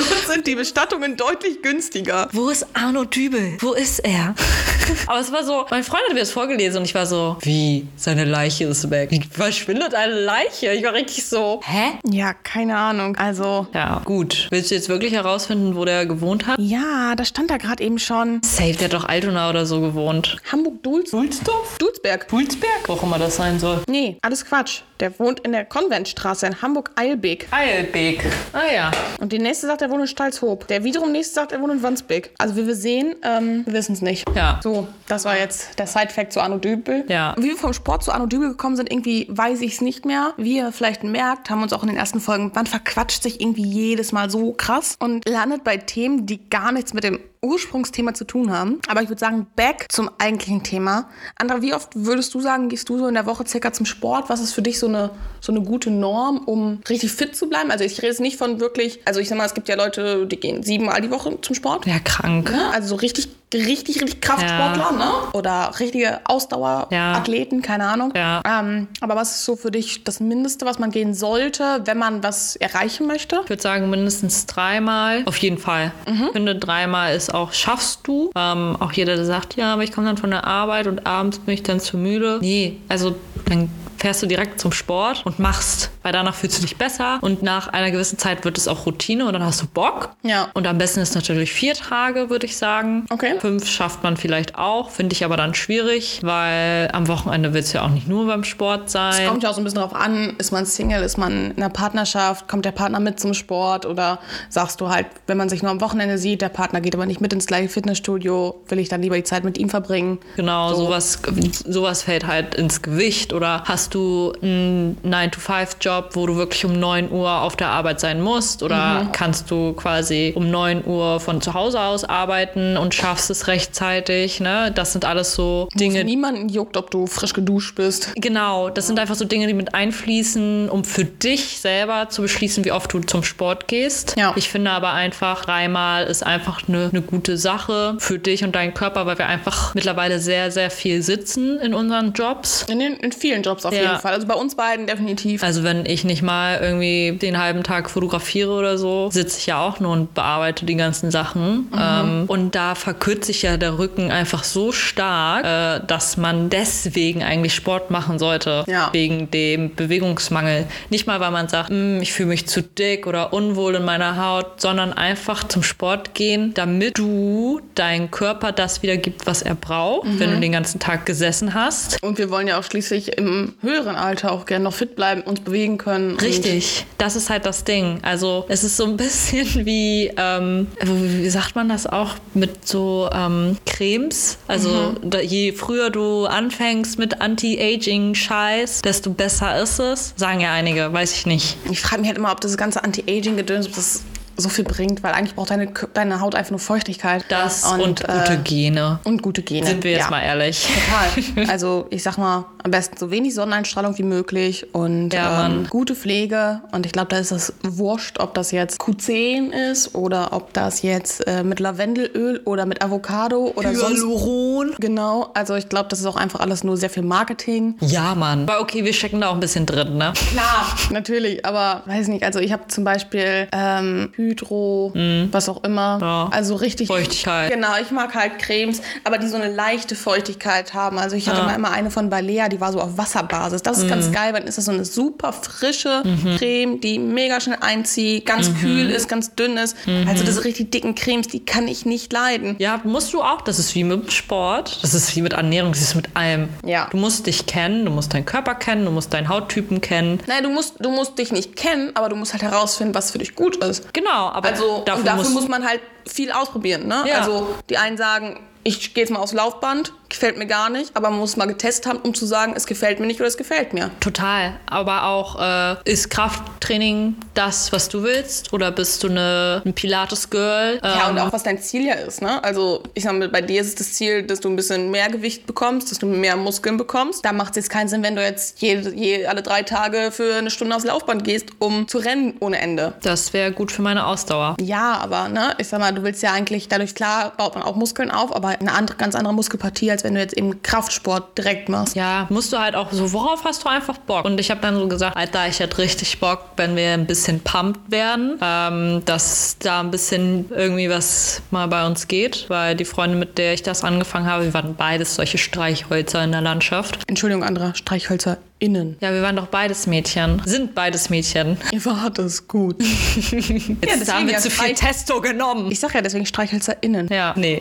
Sind die Bestattungen deutlich günstiger. Wo ist Arno Dübel? Wo ist er? Aber es war so, mein Freund hat mir das vorgelesen und ich war so, wie? Seine Leiche ist weg. Wie verschwindet eine Leiche? Ich war richtig so, hä? Ja, keine Ahnung. Also, Ja, gut. Willst du jetzt wirklich herausfinden, wo der gewohnt hat? ja, da stand da gerade eben schon. Safe, der hat doch Altona oder so gewohnt. Hamburg-Dulz? Dulsdorf? Dulsberg. Dulsberg? Wo auch immer das sein soll. Nee, alles Quatsch. Der wohnt in der Konventstraße in Hamburg-Eilbek. Eilbeek. Ah ja. Und die nächste sagt, er wohnt in Stalzhoop. Der wiederum nächste sagt, er wohnt in Wandsbek. Also wie wir sehen, ähm, wir wissen es nicht. Ja. So, das war jetzt der Side-Fact zu Arno Dübel. Ja. Wie wir vom Sport zu Arno Dübel gekommen sind, irgendwie weiß ich es nicht mehr. Wie ihr vielleicht merkt, haben wir uns auch in den ersten Folgen, man verquatscht sich irgendwie jedes Mal so krass und landet bei Themen, die gar nichts mit dem Ursprungsthema zu tun haben. Aber ich würde sagen, back zum eigentlichen Thema. Andra, wie oft würdest du sagen, gehst du so in der Woche circa zum Sport? Was ist für dich so eine, so eine gute Norm, um richtig fit zu bleiben? Also ich rede jetzt nicht von wirklich, also ich sag mal, es gibt ja Leute, die gehen siebenmal die Woche zum Sport. Ja, krank. Ne? Also so richtig, richtig, richtig Kraftsportler, Ja. ne? Oder richtige Ausdauerathleten, keine Ahnung. Ja. Ähm, aber was ist so für dich das Mindeste, was man gehen sollte, wenn man was erreichen möchte? Ich würde sagen, mindestens dreimal. Auf jeden Fall. Ich finde, dreimal ist auch, schaffst du. Ähm, auch jeder, der sagt, ja, aber ich komme dann von der Arbeit und abends bin ich dann zu müde. Nee, also dann fährst du direkt zum Sport und machst, weil danach fühlst du dich besser und nach einer gewissen Zeit wird es auch Routine und dann hast du Bock. Ja. Und am besten ist natürlich vier Tage, würde ich sagen. Okay. Fünf schafft man vielleicht auch, finde ich aber dann schwierig, weil am Wochenende willst du ja auch nicht nur beim Sport sein. Es kommt ja auch so ein bisschen drauf an, ist man Single, ist man in einer Partnerschaft, kommt der Partner mit zum Sport oder sagst du halt, wenn man sich nur am Wochenende sieht, der Partner geht aber nicht mit ins gleiche Fitnessstudio, will ich dann lieber die Zeit mit ihm verbringen. Genau, So. sowas, sowas fällt halt ins Gewicht. Oder hast du einen 9-to-5-Job, wo du wirklich um 9 Uhr auf der Arbeit sein musst? Oder Mhm. kannst du quasi um 9 Uhr von zu Hause aus arbeiten und schaffst es rechtzeitig? Ne? Das sind alles so Dinge. Niemanden juckt, ob du frisch geduscht bist. Genau, das sind einfach so Dinge, die mit einfließen, um für dich selber zu beschließen, wie oft du zum Sport gehst. Ja. Ich finde aber einfach, dreimal ist einfach eine, eine gute Sache für dich und deinen Körper, weil wir einfach mittlerweile sehr, sehr viel sitzen in unseren Jobs. In, den, in vielen Jobs auf Ja. jeden Fall. Also bei uns beiden definitiv. Also wenn ich nicht mal irgendwie den halben Tag fotografiere oder so, sitze ich ja auch nur und bearbeite die ganzen Sachen. Ähm, und da verkürzt sich ja der Rücken einfach so stark, äh, dass man deswegen eigentlich Sport machen sollte. Ja. Wegen dem Bewegungsmangel. Nicht mal, weil man sagt, "Mm, ich fühle mich zu dick oder unwohl in meiner Haut, sondern einfach zum Sport gehen, damit du deinem Körper das wieder gibt, was er braucht, wenn du den ganzen Tag gesessen hast. Und wir wollen ja auch schließlich im höheren Alter auch gerne noch fit bleiben, uns bewegen können. und- Richtig, das ist halt das Ding. Also es ist so ein bisschen wie, ähm, wie sagt man das auch, mit so ähm, Cremes. Also da, je früher du anfängst mit Anti-Aging-Scheiß, desto besser ist es. Sagen ja einige, weiß ich nicht. Ich frage mich halt immer, ob das ganze Anti-Aging-Gedöns, ob das so viel bringt, weil eigentlich braucht deine, deine Haut einfach nur Feuchtigkeit. Das und, äh, gute Gene. und gute Gene. Sind wir jetzt ja. mal ehrlich. Total. Also ich sag mal, am besten so wenig Sonneneinstrahlung wie möglich und Ja, ähm, gute Pflege. Und ich glaube, da ist es wurscht, ob das jetzt Q10 ist oder ob das jetzt äh, mit Lavendelöl oder mit Avocado oder sonst. Hyaluron. Genau, also ich glaube, das ist auch einfach alles nur sehr viel Marketing. Ja, Mann. Aber okay, wir stecken da auch ein bisschen drin, ne? Klar, natürlich, aber weiß nicht. Also ich habe zum Beispiel ähm, Hydro, was auch immer. Ja. Also richtig. Feuchtigkeit. Genau, ich mag halt Cremes, aber die so eine leichte Feuchtigkeit haben. Also ich hatte Ja. mal immer eine von Balea, die war so auf Wasserbasis. Das ist ganz geil, weil dann ist das so eine super frische Creme, die mega schnell einzieht, ganz kühl ist, ganz dünn ist. Also diese richtig dicken Cremes, die kann ich nicht leiden. Ja, musst du auch. Das ist wie mit Sport. Das ist wie mit Ernährung. Das ist mit allem. Ja. Du musst dich kennen, du musst deinen Körper kennen, du musst deinen Hauttypen kennen. Nein, du musst, du musst dich nicht kennen, aber du musst halt herausfinden, was für dich gut ist. Genau, aber Also dafür, und dafür musst, muss man halt viel ausprobieren. Ne? Ja. Also die einen sagen, ich gehe jetzt mal aufs Laufband, gefällt mir gar nicht, aber man muss mal getestet haben, um zu sagen, es gefällt mir nicht oder es gefällt mir. Total. Aber auch, äh, ist Krafttraining das, was du willst? Oder bist du eine, ein Pilates-Girl? Ja, und Ähm, auch was dein Ziel ja ist. Ne? Also ich sag mal, bei dir ist es das Ziel, dass du ein bisschen mehr Gewicht bekommst, dass du mehr Muskeln bekommst. Da macht es jetzt keinen Sinn, wenn du jetzt je, je, alle drei Tage für eine Stunde aufs Laufband gehst, um zu rennen ohne Ende. das wäre gut für meine Ausdauer. Ja, aber ne, ich sag mal, du willst ja eigentlich dadurch klar baut man auch Muskeln auf, aber eine andere, ganz andere Muskelpartie, als wenn du jetzt eben Kraftsport direkt machst. Ja, musst du halt auch so, worauf hast du einfach Bock? Und ich habe dann so gesagt, Alter, ich hätte richtig Bock, wenn wir ein bisschen pumped werden, ähm, dass da ein bisschen irgendwie was mal bei uns geht, weil die Freundin, mit der ich das angefangen habe, wir waren beides solche Streichhölzer in der Landschaft. Entschuldigung, anderer Streichhölzer innen. Ja, wir waren doch beides Mädchen, sind beides Mädchen. Ihr wart es gut. Jetzt deswegen haben wir ja zu viel Testo genommen. Ich sag ja deswegen Streichhölzer innen. Ja, nee.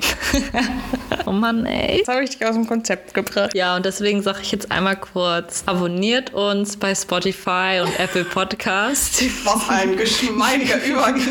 oh Mann, ey. Das habe ich dich aus dem Konzept gebracht. Ja, und deswegen sage ich jetzt einmal kurz, abonniert uns bei Spotify und Apple Podcast. Was ein geschmeidiger Übergang.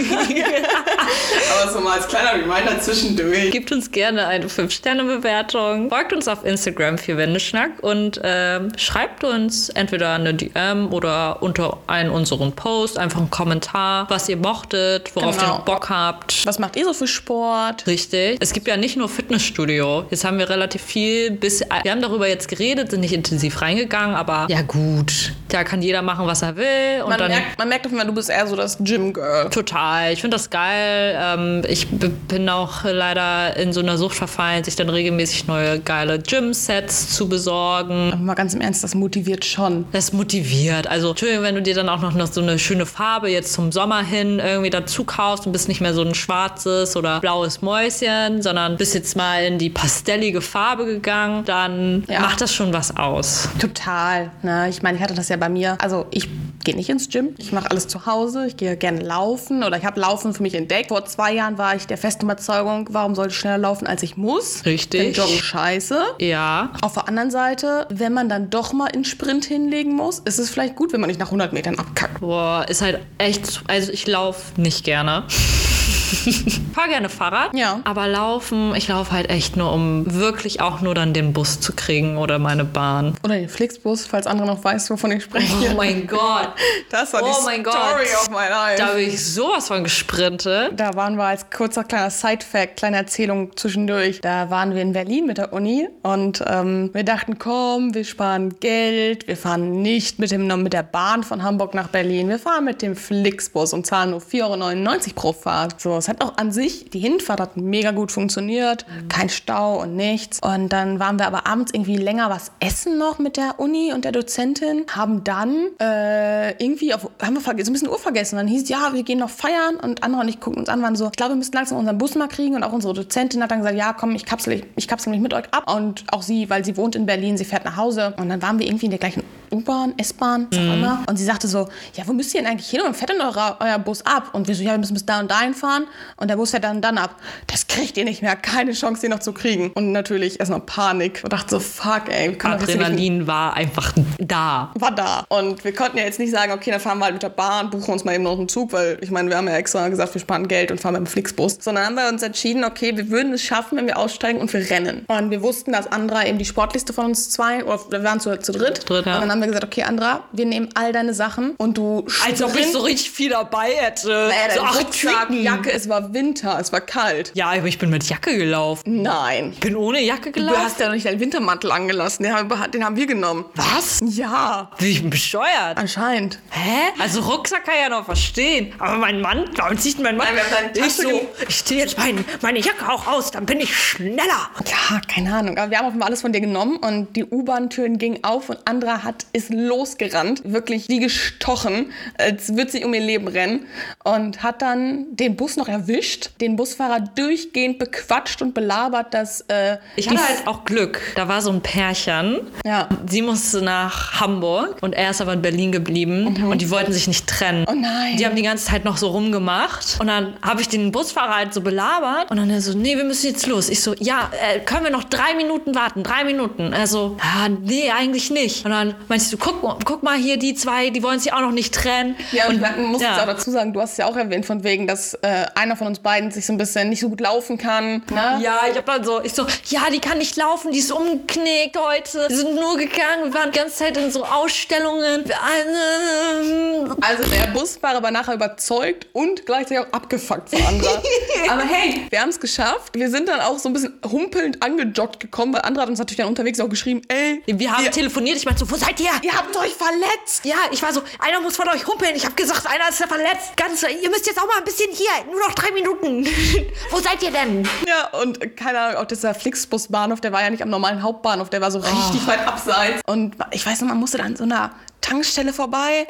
Aber so mal als kleiner Reminder zwischendurch. Gebt uns gerne eine 5-Sterne-Bewertung. Folgt uns auf Instagram für Wendeschnack und ähm, schreibt uns entweder eine DM oder unter einen unseren Post einfach einen Kommentar, was ihr mochtet, worauf Genau. ihr noch Bock habt. Was macht ihr so für Sport? Richtig. Es gibt ja nicht nur Fitnessstudio. Jetzt haben wir relativ viel bis. Wir haben darüber jetzt geredet, sind nicht intensiv reingegangen, aber ja gut. Da kann jeder machen, was er will. Und Man dann merkt, man merkt auf jeden Fall, du bist eher so das Gym-Girl. Total. Ich finde das geil. Ähm, ich bin auch leider in so einer Sucht verfallen, sich dann regelmäßig neue geile Gym-Sets zu besorgen. Aber mal ganz im Ernst, das motiviert schon. Das motiviert. Also, Entschuldigung, wenn du dir dann auch noch, noch so eine schöne Farbe jetzt zum Sommer hin irgendwie dazu kaufst und bist nicht mehr so ein schwarzes oder blaues Mäuschen, sondern bist jetzt mal in die pastellige Farbe gegangen, dann Ja. macht das schon was aus. Total. Ne? Ich meine, ich hatte das ja bei mir. Also ich gehe nicht ins Gym. Ich mache alles zu Hause. Ich gehe gerne laufen oder ich habe Laufen für mich entdeckt. Vor zwei Jahren war ich der festen Überzeugung, warum sollte ich schneller laufen, als ich muss? Richtig. Denn Joggen scheiße. Ja. Auf der anderen Seite, wenn man dann doch mal einen Sprint hinlegen muss, ist es vielleicht gut, wenn man nicht nach 100 Metern abkackt. Boah, ist halt echt. Also, ich laufe nicht gerne. Fahr gerne Fahrrad. Ja. Aber laufen, ich laufe halt echt nur, um wirklich auch nur dann den Bus zu kriegen oder meine Bahn. Oder den Flixbus, falls andere noch weiß, wovon ich spreche. Oh mein Gott. Das war Oh die mein Gott. Story of my life. Da bin ich sowas von gesprintet. Da waren wir als kurzer kleiner Side-Fact, kleine Erzählung zwischendurch. Da waren wir in Berlin mit der Uni und ähm, wir dachten, komm, wir sparen Geld. Wir fahren nicht mit, dem, mit der Bahn von Hamburg nach Berlin. Wir fahren mit dem Flixbus und zahlen nur 4,99 Euro pro Fahrt. So, es hat auch an sich, die Hinfahrt hat mega gut funktioniert. Kein Stau und nichts. Und dann waren wir aber abends irgendwie länger was essen noch mit der Uni und der Dozentin. Haben dann äh, irgendwie, auf, haben wir so ein bisschen Uhr vergessen. Dann hieß es, ja, wir gehen noch feiern. Und andere und ich guckten uns an, waren so, ich glaube, wir müssen langsam unseren Bus mal kriegen. Und auch unsere Dozentin hat dann gesagt, ja, komm, ich kapsel, ich kapsel mich mit euch ab. Und auch sie, weil sie wohnt in Berlin, sie fährt nach Hause. Und dann waren wir irgendwie in der gleichen U-Bahn, S-Bahn, was auch immer. Und sie sagte so, ja, wo müsst ihr denn eigentlich hin? Und fährt denn euer, euer Bus ab? Und wir so, ja, wir müssen bis da und dahin fahren. Und der Bus fährt dann und dann ab. Das kriegt ihr nicht mehr. Keine Chance, den noch zu kriegen. Und natürlich erstmal Panik. Und dachte so, fuck, ey. Adrenalin war einfach da. war da. Und wir konnten ja jetzt nicht sagen, okay, dann fahren wir halt mit der Bahn, buchen uns mal eben noch einen Zug, weil ich meine, wir haben ja extra gesagt, wir sparen Geld und fahren mit dem Flixbus. Sondern haben wir uns entschieden, okay, wir würden es schaffen, wenn wir aussteigen und wir rennen. Und wir wussten, dass Andra eben die sportlichste von uns zwei, oder wir waren zu, zu dritt. dritt, ja. Und dann haben wir gesagt, okay, Andra, wir nehmen all deine Sachen und du Als ob ich so richtig viel dabei hätte. Naja, so acht Rucksack. Jacke, es war Winter, es war kalt. Ja, aber ich bin mit Jacke gelaufen. Nein. Ich bin ohne Jacke Du gelaufen. hast ja noch nicht deinen Wintermantel angelassen, den haben, wir- den haben wir genommen. Was? Ja, Ich bin bescheuert. anscheinend. Hä? Also Rucksack kann ja noch verstehen. Aber mein Mann, warum zieht mein Mann? Nein, wir haben ich so, ich ziehe jetzt mein, meine Jacke auch aus, dann bin ich schneller. Ja, keine Ahnung. Aber wir haben auf jeden Fall alles von dir genommen und die U-Bahn-Türen gingen auf und Andra hat ist losgerannt, wirklich wie gestochen, als würde sie um ihr Leben rennen und hat dann den Bus noch erwischt, den Busfahrer durchgehend bequatscht und belabert, dass äh, Ich die hatte halt auch Glück. Da war so ein Pärchen. Ja. Sie musste nach Hamburg und er ist aber in Berlin geblieben und die wollten sich nicht trennen. Oh nein. Die haben die ganze Zeit noch so rumgemacht und dann habe ich den Busfahrer halt so belabert und dann er so, nee, wir müssen jetzt los. Ich so, ja, äh, können wir noch drei Minuten warten? Drei Minuten. Also, ja, nee, eigentlich nicht. Und dann meinst du, guck, guck mal hier, die zwei, die wollen sich auch noch nicht trennen. Ja, und man muss ja. jetzt auch dazu sagen, du hast es ja auch erwähnt, von wegen, dass äh, einer von uns beiden sich so ein bisschen nicht so gut laufen kann. Ne? Ja, ich hab dann so, ich so, ja, die kann nicht laufen, die ist umgeknickt heute. Wir sind nur gegangen, wir waren die ganze Zeit in so Ausstellungen. Wir- Also der Busfahrer war nachher überzeugt und gleichzeitig auch abgefuckt von Andra. Aber hey, wir haben es geschafft. Wir sind dann auch so ein bisschen humpelnd angejoggt gekommen, weil Andra hat uns natürlich dann unterwegs auch geschrieben, ey, Wir haben ihr, telefoniert, ich meinte so, wo seid ihr? ihr habt euch verletzt. Ja, ich war so, einer muss von euch humpeln. Ich habe gesagt, einer ist ja verletzt. Ganz, ihr müsst jetzt auch mal ein bisschen hier, nur noch drei Minuten. wo seid ihr denn? Ja, und keine Ahnung, auch dieser Flixbus-Bahnhof, der war ja nicht am normalen Hauptbahnhof, der war so richtig weit abseits. Und ich weiß noch, man musste da an so einer Tankstelle vorbei.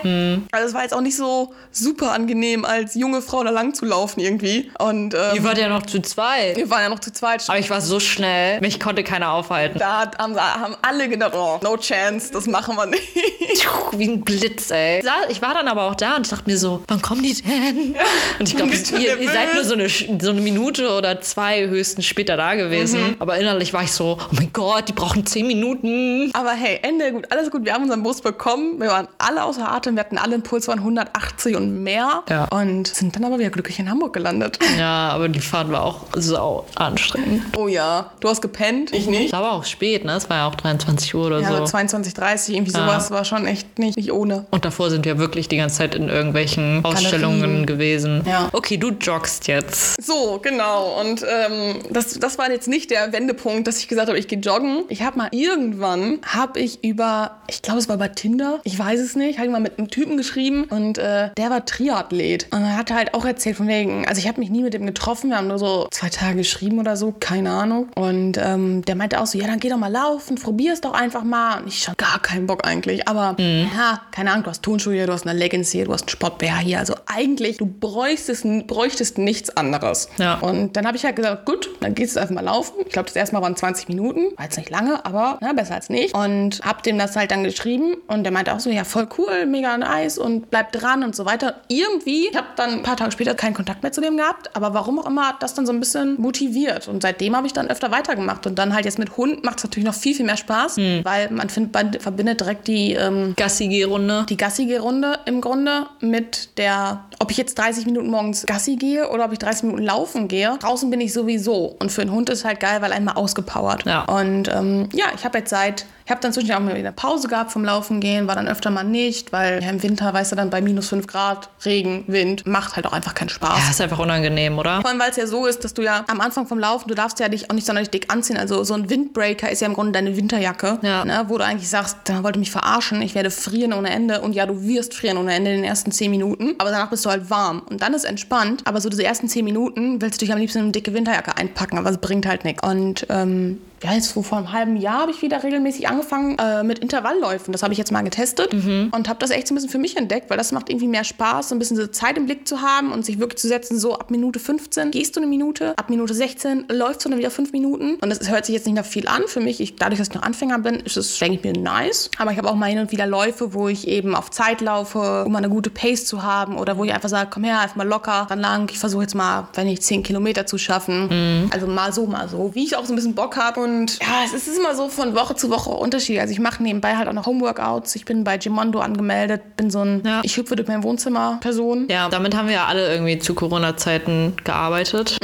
Also es war jetzt auch nicht so super angenehm, als junge Frau da lang zu laufen irgendwie. Und ähm, Ihr wart ja noch zu zweit. wir waren ja noch zu zweit. Aber ich war so schnell, mich konnte keiner aufhalten. Da haben, haben alle gedacht, oh, no chance, das machen wir nicht. Wie ein Blitz, ey. Ich war dann aber auch da und ich dachte mir so, wann kommen die denn? Und ich glaube, ihr, ihr seid nur so eine, so eine Minute oder zwei höchstens später da gewesen. Aber innerlich war ich so, oh mein Gott, die brauchen zehn Minuten. Aber hey, Ende gut, alles gut. Wir haben unseren Bus bekommen. Wir waren alle außer Atem. Wir hatten alle einen Puls von 180 und mehr. Ja. Und sind dann aber wieder glücklich in Hamburg gelandet. Ja, aber die Fahrt war auch sau anstrengend. Oh ja, du hast gepennt. Ich nicht. Es war aber auch spät, ne? Es war ja auch 23 Uhr oder Ja, so so. 22, 30, irgendwie sowas war schon echt nicht, nicht ohne. Und davor sind wir wirklich die ganze Zeit in irgendwelchen Ausstellungen Galerien. gewesen. Ja. Okay, du joggst jetzt. So, genau. Und ähm, das, das war jetzt nicht der Wendepunkt, dass ich gesagt habe, ich gehe joggen. Ich habe mal irgendwann, habe ich über, ich glaube, es war bei Tinder, ich weiß es nicht, habe ich mal mit einem Typen geschrieben und äh, der war Triathlet. Und er hat halt auch erzählt von wegen, also ich habe mich nie mit dem getroffen, wir haben nur so zwei Tage geschrieben oder so, keine Ahnung. Und ähm, der meinte auch so, ja, dann geh doch mal laufen, probier es doch einfach mal. Und ich schon gar keinen Bock eigentlich. Aber ja, keine Ahnung, du hast Turnschuhe hier, du hast eine Leggings hier, du hast einen Sport-BH hier. Also eigentlich, du bräuchtest, bräuchtest nichts anderes. Ja. Und dann habe ich halt gesagt, gut, dann gehst du einfach mal laufen. Ich glaube, das erste Mal waren 20 Minuten. War jetzt nicht lange, aber ne, besser als nicht. Und hab dem das halt dann geschrieben. Und der meinte auch so, ja, voll cool, mega nice und bleib dran und so weiter. Irgendwie, ich habe dann ein paar Tage später keinen Kontakt mehr zu dem gehabt. Aber warum auch immer, hat das dann so ein bisschen motiviert. Und seitdem habe ich dann öfter weitergemacht. Und dann halt jetzt mit Hund macht es natürlich noch viel, viel mehr Spaß. Weil man find, man verbindet direkt die... Ähm, Gassi-Runde. die Gassi-Runde im Grunde mit der, ob ich jetzt 30 Minuten morgens Gassi gehe oder ob ich 30 Minuten laufen gehe. Draußen bin ich sowieso. Und für einen Hund ist halt geil, weil einmal ausgepowert. Ja. Und ähm, ja, ich habe jetzt seit, ich habe dann zwischendurch auch mal wieder Pause gehabt vom Laufen gehen, war dann öfter mal nicht, weil ja, im Winter, weißt du, dann bei minus 5 Grad, Regen, Wind, macht halt auch einfach keinen Spaß. Ja, ist einfach unangenehm, oder? Vor allem, weil es ja so ist, dass du ja am Anfang vom Laufen, du darfst ja dich auch nicht sonderlich dick anziehen. Also so ein Windbreaker ist ja im Grunde deine Winterjacke, Ja. ne, wo du eigentlich sagst, da wollte mich verarschen, ich werde frieren ohne Ende. Und ja, du wirst frieren ohne Ende in den ersten 10 Minuten. Aber danach bist du halt warm. Und dann ist entspannt. Aber so diese ersten 10 Minuten willst du dich am liebsten in eine dicke Winterjacke einpacken. Aber es bringt halt nichts. Und ähm, ja, jetzt so vor einem halben Jahr habe ich wieder regelmäßig angefangen äh, mit Intervallläufen. Das habe ich jetzt mal getestet und habe das echt so ein bisschen für mich entdeckt, weil das macht irgendwie mehr Spaß, so ein bisschen diese Zeit im Blick zu haben und sich wirklich zu setzen, so ab Minute 15 gehst du eine Minute, ab Minute 16 läufst du dann wieder fünf Minuten. Und das hört sich jetzt nicht nach viel an. Für mich, ich, dadurch, dass ich noch Anfänger bin, ist es, denke ich mir, nice. Aber ich habe auch mal hin und wieder Läufe, wo ich eben auf Zeit laufe, um mal eine gute Pace zu haben oder wo ich einfach sage, komm her, einfach mal locker, dann lang. Ich versuche jetzt mal, wenn ich 10 Kilometer zu schaffen. Also mal so, mal so. Wie ich auch so ein bisschen Bock habe. Und ja, es ist immer so von Woche zu Woche Unterschied. Also ich mache nebenbei halt auch noch Homeworkouts. Ich bin bei Gimondo angemeldet, bin so ein, Ja. ich hüpfe durch mein Wohnzimmer Person. Ja, damit haben wir ja alle irgendwie zu Corona-Zeiten gearbeitet.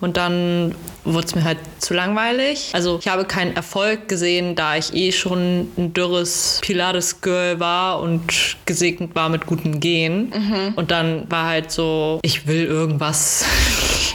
Und dann wurde es mir halt zu langweilig. Also ich habe keinen Erfolg gesehen, da ich eh schon ein dürres Pilates-Girl war und gesegnet war mit gutem Gehen. Und dann war halt so, ich will irgendwas.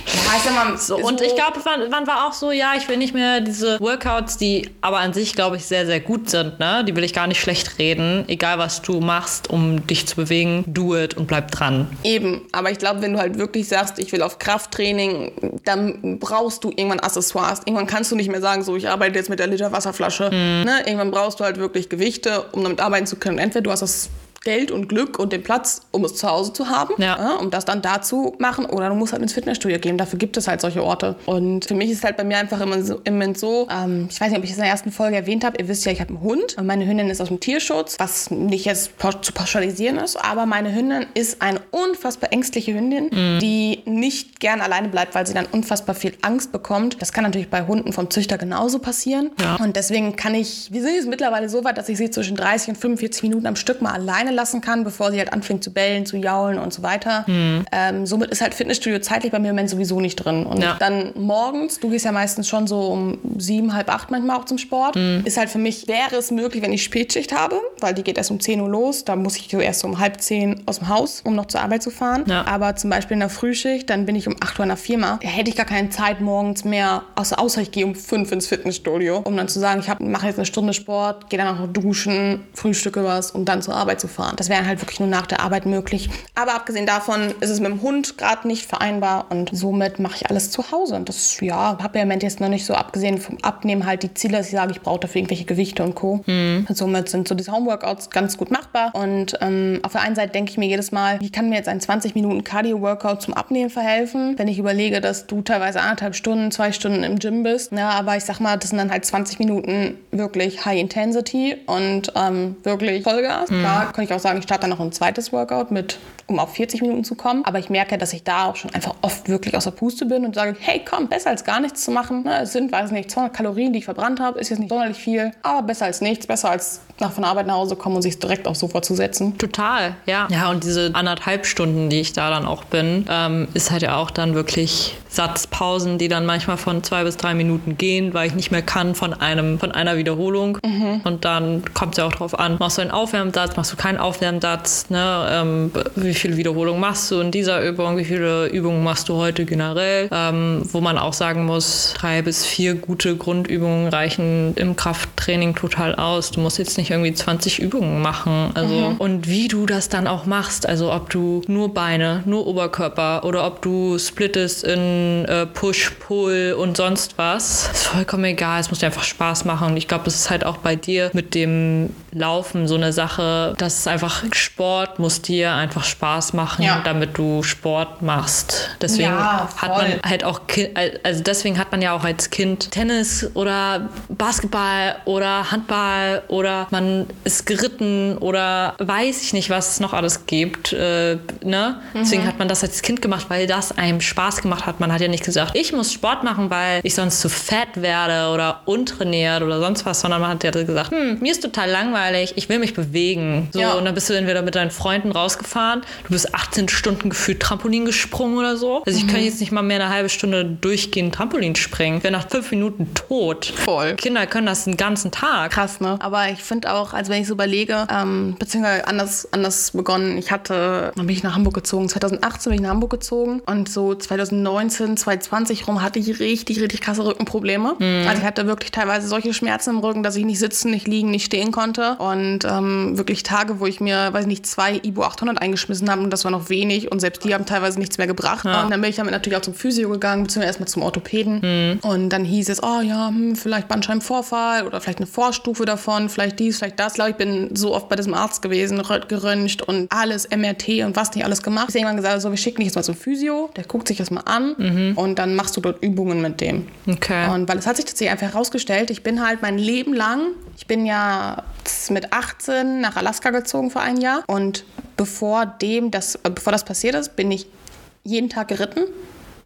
Ja, So, und ich glaube, man, man war auch so, ja, ich will nicht mehr diese Workouts, die aber an sich, glaube ich, sehr, sehr gut sind, ne? Die will ich gar nicht schlecht reden. Egal, was du machst, um dich zu bewegen, do it und bleib dran. Eben, aber ich glaube, wenn du halt wirklich sagst, ich will auf Krafttraining, dann brauchst du irgendwann Accessoires. Irgendwann kannst du nicht mehr sagen, so ich arbeite jetzt mit der Liter Wasserflasche. Ne? Irgendwann brauchst du halt wirklich Gewichte, um damit arbeiten zu können. Entweder du hast das Geld und Glück und den Platz, um es zu Hause zu haben, Ja. um das dann dazu machen, oder du musst halt ins Fitnessstudio gehen. Dafür gibt es halt solche Orte. Und für mich ist halt bei mir einfach immer so, im Moment so, ähm, ich weiß nicht, ob ich es in der ersten Folge erwähnt habe, ihr wisst ja, ich habe einen Hund und meine Hündin ist aus dem Tierschutz, was nicht jetzt zu pauschalisieren ist, aber meine Hündin ist eine unfassbar ängstliche Hündin, die nicht gern alleine bleibt, weil sie dann unfassbar viel Angst bekommt. Das kann natürlich bei Hunden vom Züchter genauso passieren. Ja. Und deswegen kann ich, wir sind jetzt mittlerweile so weit, dass ich sie zwischen 30 und 45 Minuten am Stück mal alleine lassen kann, bevor sie halt anfängt zu bellen, zu jaulen und so weiter. Ähm, somit ist halt Fitnessstudio zeitlich bei mir im Moment sowieso nicht drin. Und Ja. dann morgens, du gehst ja meistens schon so um sieben, halb acht manchmal auch zum Sport, ist halt für mich, wäre es möglich, wenn ich Spätschicht habe, weil die geht erst um 10 Uhr los, da muss ich so erst um halb zehn aus dem Haus, um noch zur Arbeit zu fahren. Ja. Aber zum Beispiel in der Frühschicht, dann bin ich um 8 Uhr in der Firma, da hätte ich gar keine Zeit morgens mehr, außer, außer ich gehe um 5 ins Fitnessstudio, um dann zu sagen, ich mache jetzt eine Stunde Sport, gehe dann auch noch duschen, frühstücke was, um dann zur Arbeit zu fahren. Das wäre halt wirklich nur nach der Arbeit möglich. Aber abgesehen davon ist es mit dem Hund gerade nicht vereinbar und somit mache ich alles zu Hause. Und das, ja, habe ja im Moment jetzt noch nicht so abgesehen vom Abnehmen halt die Ziele, dass ich sage, ich brauche dafür irgendwelche Gewichte und Co. Und somit sind so diese Homeworkouts ganz gut machbar. Und ähm, auf der einen Seite denke ich mir jedes Mal, wie kann mir jetzt ein 20 Minuten Cardio-Workout zum Abnehmen verhelfen, wenn ich überlege, dass du teilweise anderthalb Stunden, zwei Stunden im Gym bist. Ja, aber ich sag mal, das sind dann halt 20 Minuten wirklich High Intensity und ähm, wirklich Vollgas. Da kann ich auch sagen, ich starte dann noch ein zweites Workout mit, um auf 40 Minuten zu kommen. Aber ich merke, dass ich da auch schon einfach oft wirklich aus der Puste bin und sage, hey, komm, besser als gar nichts zu machen. Ne, es sind, weiß nicht, 200 Kalorien, die ich verbrannt habe, ist jetzt nicht sonderlich viel, aber besser als nichts, besser als nach von der Arbeit nach Hause kommen und sich direkt aufs Sofa zu setzen. Total, ja. Ja, und diese anderthalb Stunden, die ich da dann auch bin, ähm, ist halt ja auch dann wirklich Satzpausen, die dann manchmal von zwei bis drei Minuten gehen, weil ich nicht mehr kann von einem, von einer Wiederholung. Und dann kommt es ja auch drauf an, machst du einen Aufwärmsatz, machst du keinen Aufwärmsatz, ne? ähm, wie viele Wiederholungen machst du in dieser Übung, wie viele Übungen machst du heute generell, ähm, wo man auch sagen muss, drei bis vier gute Grundübungen reichen im Krafttraining total aus. Du musst jetzt nicht irgendwie 20 Übungen machen. Also, und wie du das dann auch machst, also ob du nur Beine, nur Oberkörper oder ob du splittest in äh, Push, Pull und sonst was, ist vollkommen egal. Es muss dir einfach Spaß machen. Und ich glaube, das ist halt auch bei dir mit dem Laufen so eine Sache, dass es einfach Sport muss dir einfach Spaß machen, Ja. damit du Sport machst. Deswegen Ja, hat man halt auch, also deswegen hat man ja auch als Kind Tennis oder Basketball oder Handball oder man ist geritten oder weiß ich nicht, was es noch alles gibt. Äh, ne? Deswegen hat man das als Kind gemacht, weil das einem Spaß gemacht hat. Man hat ja nicht gesagt, ich muss Sport machen, weil ich sonst zu fett werde oder untrainiert oder sonst was, sondern man hat ja gesagt, hm, mir ist total langweilig, ich will mich bewegen. So, Ja. und dann bist du entweder mit deinen Freunden rausgefahren, du bist 18 Stunden gefühlt Trampolin gesprungen oder so. Also ich kann jetzt nicht mal mehr eine halbe Stunde durchgehend Trampolin springen. Ich wäre nach fünf Minuten tot. Voll. Kinder können das den ganzen Tag. Krass, ne? Aber ich finde auch, also wenn ich so überlege, ähm, beziehungsweise anders, anders begonnen, ich hatte, dann bin ich nach Hamburg gezogen, 2018 bin ich nach Hamburg gezogen und so 2019, 2020 rum hatte ich richtig, richtig krasse Rückenprobleme. Also ich hatte wirklich teilweise solche Schmerzen im Rücken, dass ich nicht sitzen, nicht liegen, nicht stehen konnte und ähm, wirklich Tage, wo ich mir, weiß nicht, zwei Ibo 800 eingeschmissen habe und das war noch wenig und selbst die haben teilweise nichts mehr gebracht. Und dann bin ich damit natürlich auch zum Physio gegangen, beziehungsweise erstmal zum Orthopäden und dann hieß es, oh ja, hm, vielleicht Bandscheibenvorfall oder vielleicht eine Vorstufe davon, vielleicht dies, vielleicht das. Ich glaube, ich bin so oft bei diesem Arzt gewesen, rö- geröntgt und alles, MRT und was nicht alles gemacht. Ich habe irgendwann gesagt, so, wir schicken dich jetzt mal zum Physio, der guckt sich das mal an und dann machst du dort Übungen mit dem. Okay. Und weil es hat sich tatsächlich einfach herausgestellt, ich bin halt mein Leben lang, ich bin ja mit 18 nach Alaska gezogen für ein Jahr und bevor dem das, äh, bevor das passiert ist, bin ich jeden Tag geritten.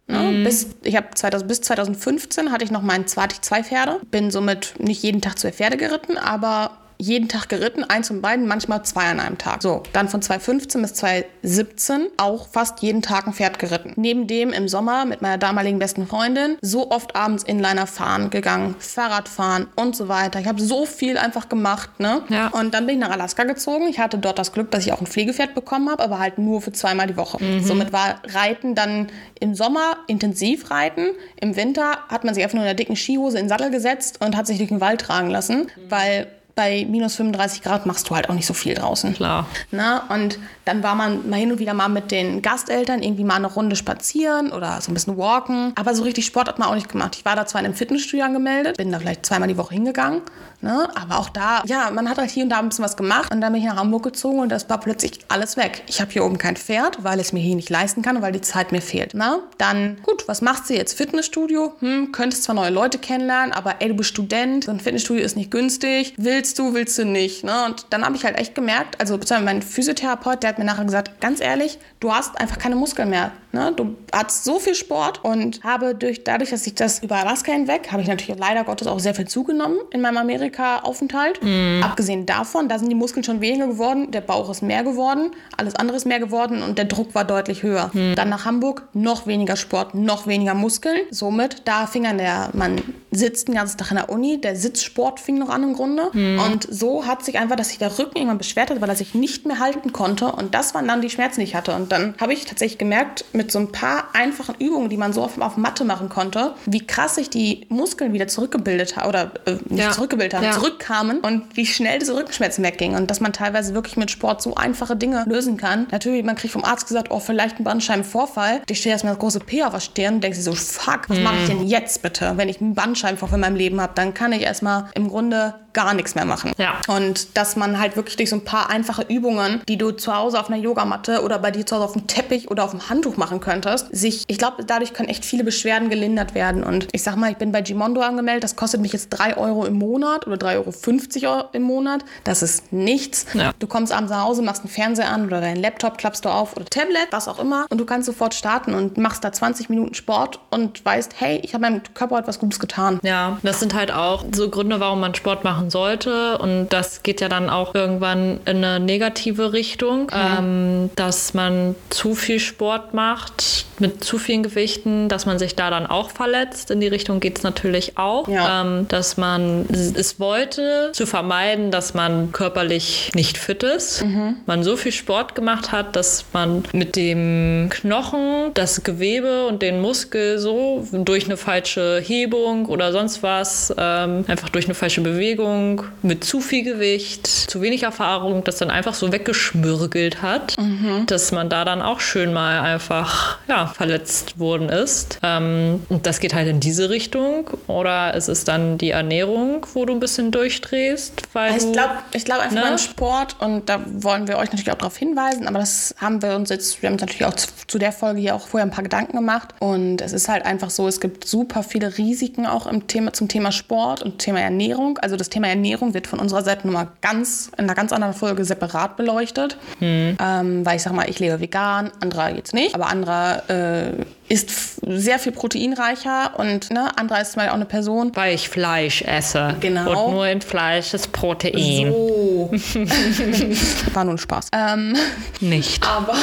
Ne? Bis, ich hab 2000, bis 2015 hatte ich noch meinen ich zwei Pferde. Bin somit nicht jeden Tag zwei Pferde geritten, aber jeden Tag geritten, eins und beiden, manchmal zwei an einem Tag. So, dann von 2015 bis 2017 auch fast jeden Tag ein Pferd geritten. Neben dem im Sommer mit meiner damaligen besten Freundin so oft abends Inliner fahren gegangen, Fahrrad fahren und so weiter. Ich habe so viel einfach gemacht, ne? Ja. Und dann bin ich nach Alaska gezogen. Ich hatte dort das Glück, dass ich auch ein Pflegepferd bekommen habe, aber halt nur für zweimal die Woche. Somit war Reiten dann im Sommer intensiv reiten. Im Winter hat man sich einfach nur in einer dicken Skihose in den Sattel gesetzt und hat sich durch den Wald tragen lassen, weil bei minus 35 Grad machst du halt auch nicht so viel draußen. Klar. Na, und dann war man mal hin und wieder mal mit den Gasteltern irgendwie mal eine Runde spazieren oder so ein bisschen walken. Aber so richtig Sport hat man auch nicht gemacht. Ich war da zwar in einem Fitnessstudio angemeldet, bin da vielleicht zweimal die Woche hingegangen. Ne? Aber auch da, ja, man hat halt hier und da ein bisschen was gemacht. Und dann bin ich nach Hamburg gezogen und das war plötzlich alles weg. Ich habe hier oben kein Pferd, weil es mir hier nicht leisten kann und weil die Zeit mir fehlt. Na? Dann, gut, was machst du jetzt? Fitnessstudio? Hm, könntest zwar neue Leute kennenlernen, aber ey, du bist Student, so ein Fitnessstudio ist nicht günstig. Willst du, willst du nicht? Ne? Und dann habe ich halt echt gemerkt, also mein Physiotherapeut, der hat mir nachher gesagt, ganz ehrlich, du hast einfach keine Muskeln mehr. Ne? Du hast so viel Sport und habe durch, dadurch, dass ich das über Alaska hinweg, habe ich natürlich leider Gottes auch sehr viel zugenommen in meinem Amerika-Aufenthalt. Abgesehen davon, da sind die Muskeln schon weniger geworden, der Bauch ist mehr geworden, alles andere ist mehr geworden und der Druck war deutlich höher. Dann nach Hamburg, noch weniger Sport, noch weniger Muskeln. Somit, da fing an der, man sitzt den ganzen Tag in der Uni, der Sitzsport fing noch an im Grunde. Und so hat sich einfach, dass sich der Rücken irgendwann beschwert hat, weil er sich nicht mehr halten konnte. Und das waren dann die Schmerzen, die ich hatte. Und dann habe ich tatsächlich gemerkt, mit so ein paar einfachen Übungen, die man so auf, auf Matte machen konnte, wie krass sich die Muskeln wieder zurückgebildet haben oder äh, nicht Ja. zurückgebildet haben, Ja. zurückkamen und wie schnell diese Rückenschmerzen weggingen. Und dass man teilweise wirklich mit Sport so einfache Dinge lösen kann. Natürlich, man kriegt vom Arzt gesagt, oh, vielleicht ein Bandscheibenvorfall. Ich stehe erstmal das große P auf der Stirn und denke sich so, fuck, was mache ich denn jetzt bitte? Wenn ich einen Bandscheibenvorfall in meinem Leben habe, dann kann ich erstmal im Grunde gar nichts mehr machen. Ja. Und dass man halt wirklich durch so ein paar einfache Übungen, die du zu Hause auf einer Yogamatte oder bei dir zu Hause auf dem Teppich oder auf dem Handtuch machen könntest, sich, ich glaube, dadurch können echt viele Beschwerden gelindert werden. Und ich sag mal, ich bin bei Gimondo angemeldet, das kostet mich jetzt 3 Euro im Monat oder 3,50 Euro im Monat. Das ist nichts. Ja. Du kommst abends nach Hause, machst einen Fernseher an oder deinen Laptop klappst du auf oder Tablet, was auch immer. Und du kannst sofort starten und machst da 20 Minuten Sport und weißt, hey, ich habe meinem Körper etwas Gutes getan. Ja, das sind halt auch so Gründe, warum man Sport machen sollte. Und das geht ja dann auch irgendwann in eine negative Richtung, ähm, dass man zu viel Sport macht mit zu vielen Gewichten, dass man sich da dann auch verletzt. In die Richtung geht es natürlich auch. Ja. Ähm, dass man es wollte, zu vermeiden, dass man körperlich nicht fit ist. Man so viel Sport gemacht hat, dass man mit dem Knochen, das Gewebe und den Muskel so durch eine falsche Hebung oder sonst was, ähm, einfach durch eine falsche Bewegung, mit zu viel Gewicht, zu wenig Erfahrung, das dann einfach so weggeschmürgelt hat, dass man da dann auch schön mal einfach ja, verletzt worden ist. Ähm, und das geht halt in diese Richtung. Oder es ist dann die Ernährung, wo du ein bisschen durchdrehst, weil Ich glaube ich glaub einfach Ne? beim Sport, und da wollen wir euch natürlich auch darauf hinweisen, aber das haben wir uns jetzt, wir haben uns natürlich auch zu, zu der Folge hier auch vorher ein paar Gedanken gemacht. Und es ist halt einfach so, es gibt super viele Risiken auch im Thema, zum Thema Sport und Thema Ernährung. Also das Thema Ernährung wird von unserer Seite nochmal ganz, in einer ganz anderen Folge separat beleuchtet. Ähm, weil ich sag mal, ich lebe vegan, anderer jetzt nicht, aber anderer äh, ist f- sehr viel proteinreicher und ne, anderer ist zum Beispiel auch eine Person, weil ich Fleisch esse. Genau. Und nur in Fleisch ist Protein. So. War nur ein Spaß. Ähm, Nicht. aber,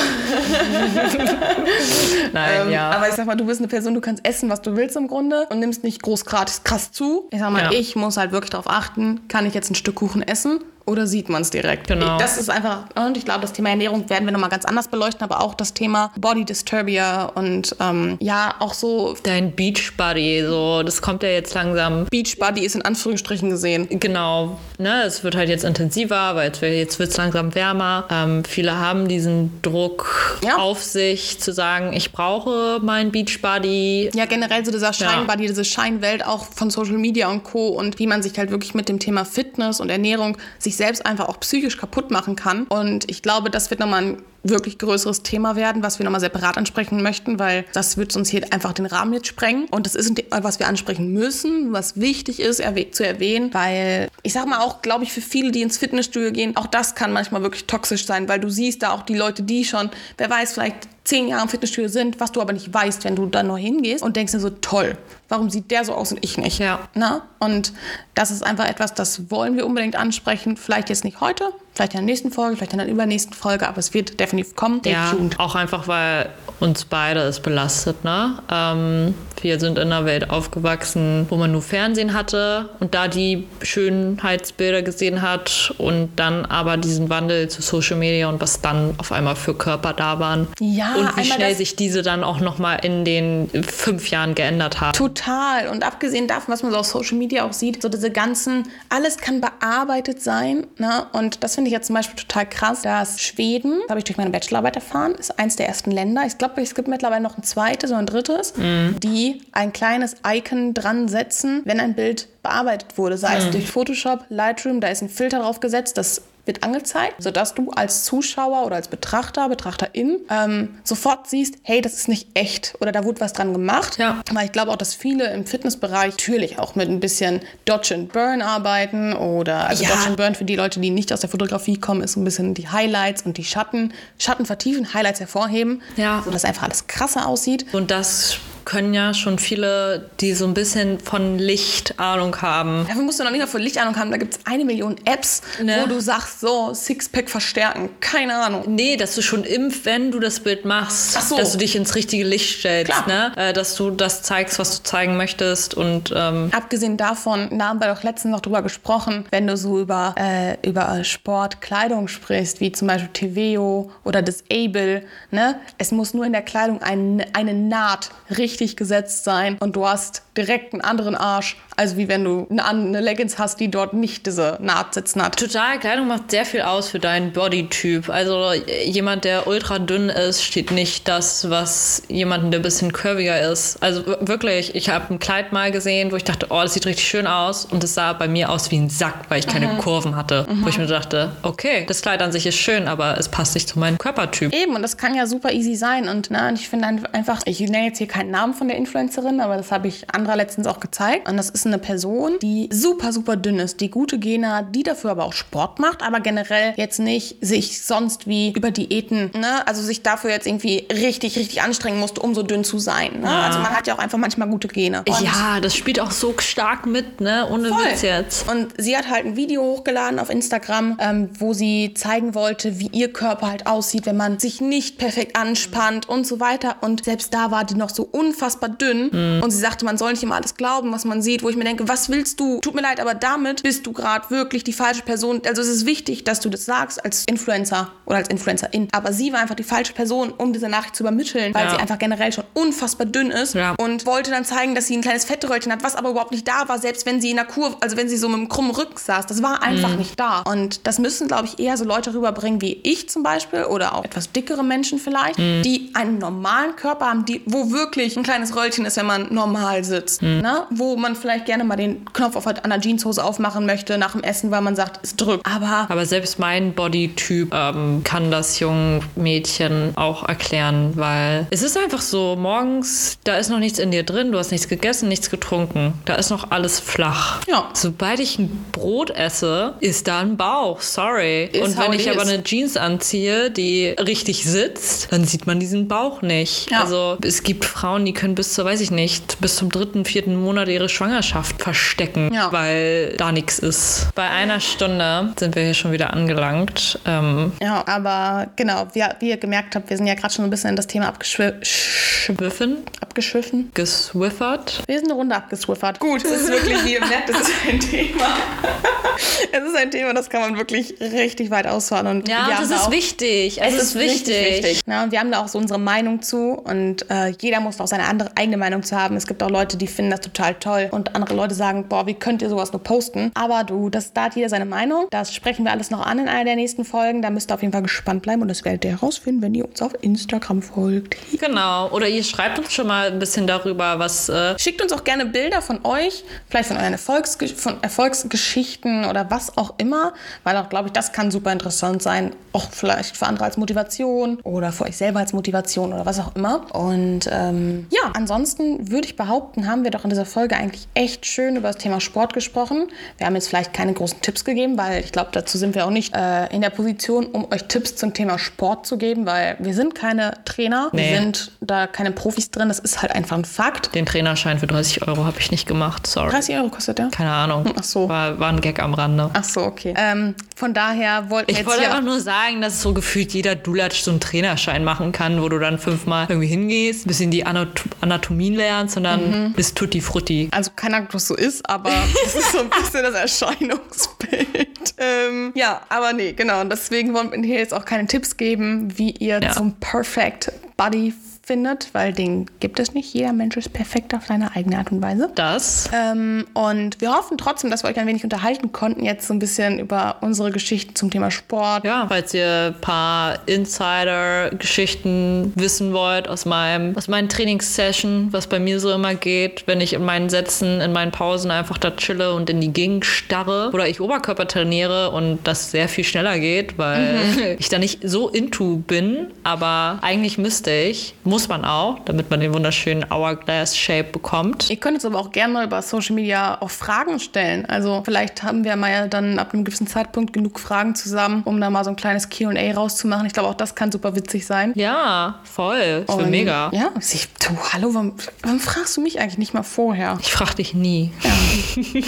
Nein, ähm, ja. aber ich sag mal, du bist eine Person, du kannst essen, was du willst im Grunde und nimmst nicht groß gratis krass zu. Ich sag mal, Ja. ich muss halt wirklich darauf achten, kann ich jetzt ein Stück Kuchen essen oder sieht man es direkt? Genau. Das ist einfach, und ich glaube, das Thema Ernährung werden wir nochmal ganz anders beleuchten, aber auch das Thema Body Disturbia und ähm, ja, auch so Dein Beach Buddy, so, das kommt ja jetzt langsam. Beach Body ist in Anführungsstrichen gesehen. Genau, ne, es wird halt jetzt intensiver, weil jetzt, jetzt wird es langsam wärmer. Ähm, viele haben diesen Druck Ja. auf sich, zu sagen, ich brauche mein Beach Buddy. Ja, generell so dieser Scheinbody, diese Scheinwelt auch von Social Media und Co. und wie man sich halt wirklich mit dem Thema Fitness und Ernährung sich selbst einfach auch psychisch kaputt machen kann. Und ich glaube, das wird nochmal ein wirklich größeres Thema werden, was wir nochmal separat ansprechen möchten, weil das wird uns hier einfach den Rahmen jetzt sprengen. Und das ist ein Thema, was wir ansprechen müssen, was wichtig ist erwäh- zu erwähnen, weil ich sag mal auch, glaube ich, für viele, die ins Fitnessstudio gehen, auch das kann manchmal wirklich toxisch sein, weil du siehst da auch die Leute, die schon, wer weiß, vielleicht zehn Jahre im Fitnessstudio sind, was du aber nicht weißt, wenn du da neu hingehst und denkst dir so, toll, warum sieht der so aus und ich nicht? Ja. Na? Und das ist einfach etwas, das wollen wir unbedingt ansprechen. Vielleicht jetzt nicht heute, vielleicht in der nächsten Folge, vielleicht in der übernächsten Folge, aber es wird definitiv kommen. Ja, auch einfach, weil uns beide es belastet. Ne? Ähm, wir sind in einer Welt aufgewachsen, wo man nur Fernsehen hatte und da die Schönheitsbilder gesehen hat und dann aber diesen Wandel zu Social Media und was dann auf einmal für Körper da waren. Ja, und wie schnell sich diese dann auch nochmal in den fünf Jahren geändert haben. Total. Und abgesehen davon, was man so auf Social Media auch sieht, so diese ganzen, alles kann bearbeitet sein. Ne? Und das finde ich jetzt zum Beispiel total krass, dass Schweden, das habe ich durch meine Bachelorarbeit erfahren, ist eins der ersten Länder. Ich glaube, es gibt mittlerweile noch ein zweites oder ein drittes, die ein kleines Icon dran setzen, wenn ein Bild bearbeitet wurde. Sei es durch Photoshop, Lightroom, da ist ein Filter drauf gesetzt, das wird angezeigt, sodass du als Zuschauer oder als Betrachter, Betrachterin ähm, sofort siehst, hey, das ist nicht echt oder da wurde was dran gemacht. Ja. Weil ich glaube auch, dass viele im Fitnessbereich natürlich auch mit ein bisschen Dodge and Burn arbeiten oder also Ja. Dodge and Burn für die Leute, die nicht aus der Fotografie kommen, ist so ein bisschen die Highlights und die Schatten, Schatten vertiefen, Highlights hervorheben, Ja. sodass einfach alles krasser aussieht. Und das können ja schon viele, die so ein bisschen von Licht Ahnung haben. Dafür musst du noch nicht mal für Lichtahnung haben. Da gibt es eine Million Apps, Ne? wo du sagst, so, Sixpack verstärken. Keine Ahnung. Nee, dass du schon impf, wenn du das Bild machst, Ach so. dass du dich ins richtige Licht stellst, Klar. ne? Äh, dass du das zeigst, was du zeigen möchtest und ähm, Abgesehen davon, da haben wir doch letztens noch drüber gesprochen, wenn du so über, äh, über Sportkleidung sprichst, wie zum Beispiel Teveo oder Disable, ne? Es muss nur in der Kleidung ein, eine Naht richtig gesetzt sein und du hast direkt einen anderen Arsch, als wie wenn du eine, Leggings hast, die dort nicht diese Naht sitzen hat. total, Kleidung macht sehr viel aus für deinen Bodytyp. Also jemand, der ultra dünn ist, steht nicht das, was jemanden, der ein bisschen curviger ist. Also wirklich, ich habe ein Kleid mal gesehen, wo ich dachte, oh, das sieht richtig schön aus und es sah bei mir aus wie ein Sack, weil ich keine Kurven hatte. Wo ich mir dachte, okay, das Kleid an sich ist schön, aber es passt nicht zu meinem Körpertyp. Eben, und das kann ja super easy sein. Und, na, und ich finde ein- einfach, ich nenne jetzt hier keinen Namen von der Influencerin, aber das habe ich anderer letztens auch gezeigt. Und das ist eine Person, die super, super dünn ist, die gute Gene hat, die dafür aber auch Sport macht, aber generell jetzt nicht sich sonst wie über Diäten, ne, also sich dafür jetzt irgendwie richtig, richtig anstrengen musste, um so dünn zu sein. Ne? Also man hat ja auch einfach manchmal gute Gene. Und Ja, das spielt auch so stark mit, ne? Ohne Voll. Witz jetzt. Und sie hat halt ein Video hochgeladen auf Instagram, ähm, wo sie zeigen wollte, wie ihr Körper halt aussieht, wenn man sich nicht perfekt anspannt und so weiter. Und selbst da war die noch so unfassbar dünn. Und sie sagte, man soll nicht immer alles glauben, was man sieht, wo ich mir denke, was willst du? Tut mir leid, aber damit bist du gerade wirklich die falsche Person. Also es ist wichtig, dass du das sagst als Influencer oder als Influencerin. Aber sie war einfach die falsche Person, um diese Nachricht zu übermitteln, weil Ja. sie einfach generell schon unfassbar dünn ist Ja. und wollte dann zeigen, dass sie ein kleines Fettröllchen hat, was aber überhaupt nicht da war, selbst wenn sie in der Kurve, also wenn sie so mit einem krummen Rücken saß. Das war einfach Mhm. nicht da. Und das müssen, glaube ich, eher so Leute rüberbringen wie ich zum Beispiel oder auch etwas dickere Menschen vielleicht, Mhm. die einen normalen Körper haben, die, wo wirklich ein kleines Röllchen ist, wenn man normal sitzt. Mhm. Ne? Wo man vielleicht gerne mal den Knopf auf, der Jeanshose aufmachen möchte nach dem Essen, weil man sagt, es drückt. Aber Aber selbst mein Bodytyp ähm, kann das jungen Mädchen auch erklären, weil es ist einfach so, morgens, da ist noch nichts in dir drin, du hast nichts gegessen, nichts getrunken. Da ist noch alles flach. Ja. Sobald ich ein Brot esse, ist da ein Bauch. Sorry. Is Und wenn ich aber eine Jeans anziehe, die richtig sitzt, dann sieht man diesen Bauch nicht. Ja. Also es gibt Frauen, die können bis zur, weiß ich nicht, bis zum dritten, vierten Monat ihre Schwangerschaft verstecken, Ja. weil da nichts ist. Bei einer Stunde sind wir hier schon wieder angelangt. Ähm, ja, aber genau, wie, wie ihr gemerkt habt, wir sind ja gerade schon ein bisschen in das Thema abgeschwiffen. Schwiffen, abgeschwiffen. geswiffert. Wir sind eine Runde abgeswiffert. Gut, es ist wirklich, wie ihr merkt, es ist ein Thema. es ist ein Thema, das kann man wirklich richtig weit ausfahren. Und Ja, das da ist auch, wichtig. Es, ist wichtig. Ja, und wir haben da auch so unsere Meinung zu und äh, jeder muss auch seine andere eigene Meinung zu haben. Es gibt auch Leute, die finden das total toll und andere Leute sagen, boah, wie könnt ihr sowas nur posten? Aber du, das da hat jeder seine Meinung. Das sprechen wir alles noch an in einer der nächsten Folgen. Da müsst ihr auf jeden Fall gespannt bleiben und das werdet ihr herausfinden, wenn ihr uns auf Instagram folgt. Genau. Oder ihr schreibt uns schon mal ein bisschen darüber, was. Äh, Schickt uns auch gerne Bilder von euch, vielleicht von euren Erfolgsge von Erfolgsgeschichten machen oder was auch immer, weil auch, glaube ich, das kann super interessant sein, auch vielleicht für andere als Motivation oder für euch selber als Motivation oder was auch immer. Und ähm, ja, ansonsten würde ich behaupten, haben wir doch in dieser Folge eigentlich echt schön über das Thema Sport gesprochen. Wir haben jetzt vielleicht keine großen Tipps gegeben, weil ich glaube, dazu sind wir auch nicht äh, in der Position, um euch Tipps zum Thema Sport zu geben, weil wir sind keine Trainer, Nee. wir sind da keine Profis drin, das ist halt einfach ein Fakt. Den Trainerschein für 30 Euro habe ich nicht gemacht, sorry. 30 Euro kostet der? Keine Ahnung. Ach so. War, war ein Gag am Rande. Ach so, okay. Ähm, von daher wollten wir Ich jetzt wollte einfach nur sagen, dass so gefühlt jeder Dulatsch so einen Trainerschein machen kann, wo du dann fünfmal irgendwie hingehst, ein bisschen die Anat Anatomie lernst und dann bist tutti frutti. Also keine Ahnung, das so ist, aber das ist so ein bisschen das Erscheinungsbild. Ähm, ja, aber nee, genau. Und deswegen wollen wir hier jetzt auch keine Tipps geben, wie ihr Ja. zum Perfect Body findet, weil den gibt es nicht. Jeder Mensch ist perfekt auf seine eigene Art und Weise. Das Ähm, und wir hoffen trotzdem, dass wir euch ein wenig unterhalten konnten, jetzt so ein bisschen über unsere Geschichten zum Thema Sport. Ja, falls ihr ein paar Insider-Geschichten wissen wollt aus meinem, aus meinen Trainingssession, was bei mir so immer geht, wenn ich in meinen Sätzen, in meinen Pausen einfach da chille und in die Gegend starre oder ich Oberkörper trainiere und das sehr viel schneller geht, weil ich da nicht so into bin, aber eigentlich müsste ich, muss man auch, damit man den wunderschönen Hourglass-Shape bekommt. Ihr könnt uns aber auch gerne mal über Social Media auch Fragen stellen. Also vielleicht haben wir mal ja dann ab einem gewissen Zeitpunkt genug Fragen zusammen, um da mal so ein kleines Q&A rauszumachen. Ich glaube, auch das kann super witzig sein. Ja, voll. Ich bin mega. Ja, ich, du, hallo, warum, warum fragst du mich eigentlich nicht mal vorher? Ich frage dich nie.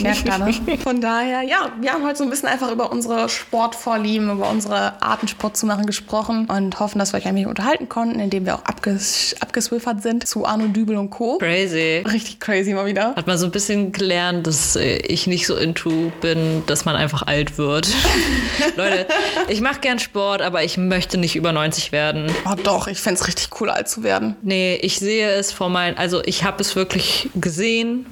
Merkt da, ne? Von daher, ja, wir haben heute so ein bisschen einfach über unsere Sportvorlieben, über unsere Arten Sport zu machen gesprochen und hoffen, dass wir euch ein wenig unterhalten konnten, indem wir auch abges abgeswiffert sind zu Arno Dübel und Co. Crazy. Richtig crazy mal wieder. Hat man so ein bisschen gelernt, dass äh, ich nicht so into bin, dass man einfach alt wird. Leute, ich mache gern Sport, aber ich möchte nicht über 90 werden. Oh doch, ich fände es richtig cool, alt zu werden. Nee, ich sehe es vor meinen, also ich habe es wirklich gesehen,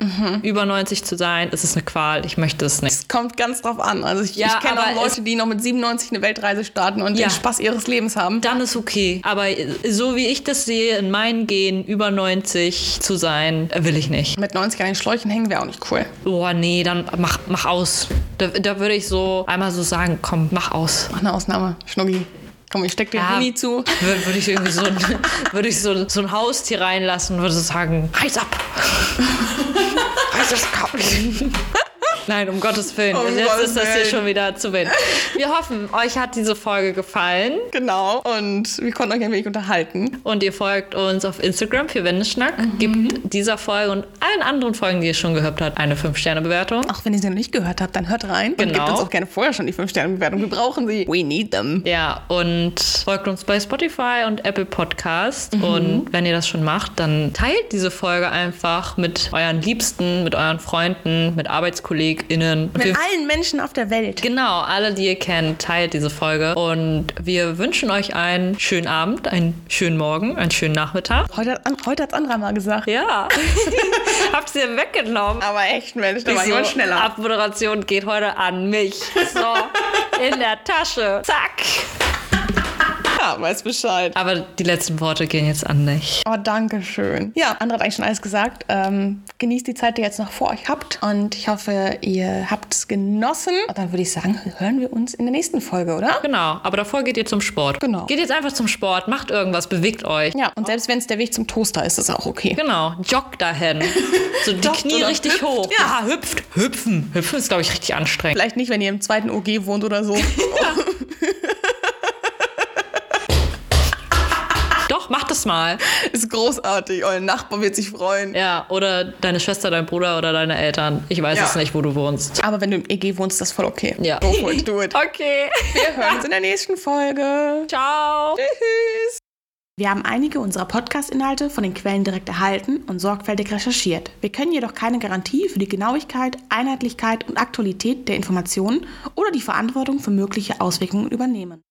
über 90 zu sein. Es ist eine Qual, ich möchte es nicht. Es kommt ganz drauf an. Also ich, Ja, ich kenne auch Leute, die noch mit 97 eine Weltreise starten und Ja. den Spaß ihres Lebens haben. Dann ist okay. Aber so wie ich das sehe, in meinen Genen über 90 zu sein, äh, will ich nicht. Mit 90 an den Schläuchen hängen wäre auch nicht cool. Boah, nee, dann mach, mach aus. Da, da würde ich so einmal so sagen, komm, mach aus. Mach eine Ausnahme, Schnuggi. Komm, ich steck dir Ja. Huni zu. Würde würd ich irgendwie so ein, würde ich so, so ein Haustier reinlassen und würde sagen, reiß ab. reiß das Kabel. Nein, um Gottes Willen. Um Jetzt Gottes ist das hier schon wieder zu wild. Wir hoffen, euch hat diese Folge gefallen Genau. Und wir konnten euch ein wenig unterhalten. und ihr folgt uns auf Instagram für Wendeschnack. Mhm. Gibt dieser Folge und allen anderen Folgen, die ihr schon gehört habt, eine 5-Sterne-Bewertung. Auch wenn ihr sie noch nicht gehört habt, dann hört rein. Und Genau. gebt uns auch gerne vorher schon die 5-Sterne-Bewertung. Wir brauchen sie. We need them. Ja, und folgt uns bei Spotify und Apple Podcast. Mhm. Und wenn ihr das schon macht, dann teilt diese Folge einfach mit euren Liebsten, mit euren Freunden, mit ArbeitskollegInnen. Und Mit wir, allen Menschen auf der Welt. genau, alle, die ihr kennt, teilt diese Folge. Und wir wünschen euch einen schönen Abend, einen schönen Morgen, einen schönen Nachmittag. Heute hat, heute hat's Andra mal gesagt. Ja, habt ihr weggenommen. Aber echt, Mensch, da war so, jemand schneller. Abmoderation geht heute an mich. So, in der Tasche. Zack. Ja, weiß Bescheid. Aber die letzten Worte gehen jetzt an dich. Oh, danke schön. Ja, Andra hat eigentlich schon alles gesagt. Ähm, genießt die Zeit, die ihr jetzt noch vor euch habt. Und ich hoffe, ihr habt es genossen. Und dann würde ich sagen, hören wir uns in der nächsten Folge, oder? Genau, aber davor geht ihr zum Sport. Genau. Geht jetzt einfach zum Sport, macht irgendwas, bewegt euch. Ja, und selbst wenn es der Weg zum Toaster ist, ist auch okay. Genau, joggt dahin. So die Knie richtig hüpft, hoch. ja. hüpft. Hüpfen. Hüpfen ist, glaube ich, richtig anstrengend. Vielleicht nicht, wenn ihr im zweiten OG wohnt oder so. das mal. ist großartig. Euer Nachbar wird sich freuen. Ja, oder deine Schwester, dein Bruder oder deine Eltern. Ich weiß Ja. es nicht, wo du wohnst. Aber wenn du im EG wohnst, ist das voll okay. Ja. Go for it, do it. Okay. Wir hören uns in der nächsten Folge. Ciao. Tschüss. Wir haben einige unserer Podcast-Inhalte von den Quellen direkt erhalten und sorgfältig recherchiert. Wir können jedoch keine Garantie für die Genauigkeit, Einheitlichkeit und Aktualität der Informationen oder die Verantwortung für mögliche Auswirkungen übernehmen.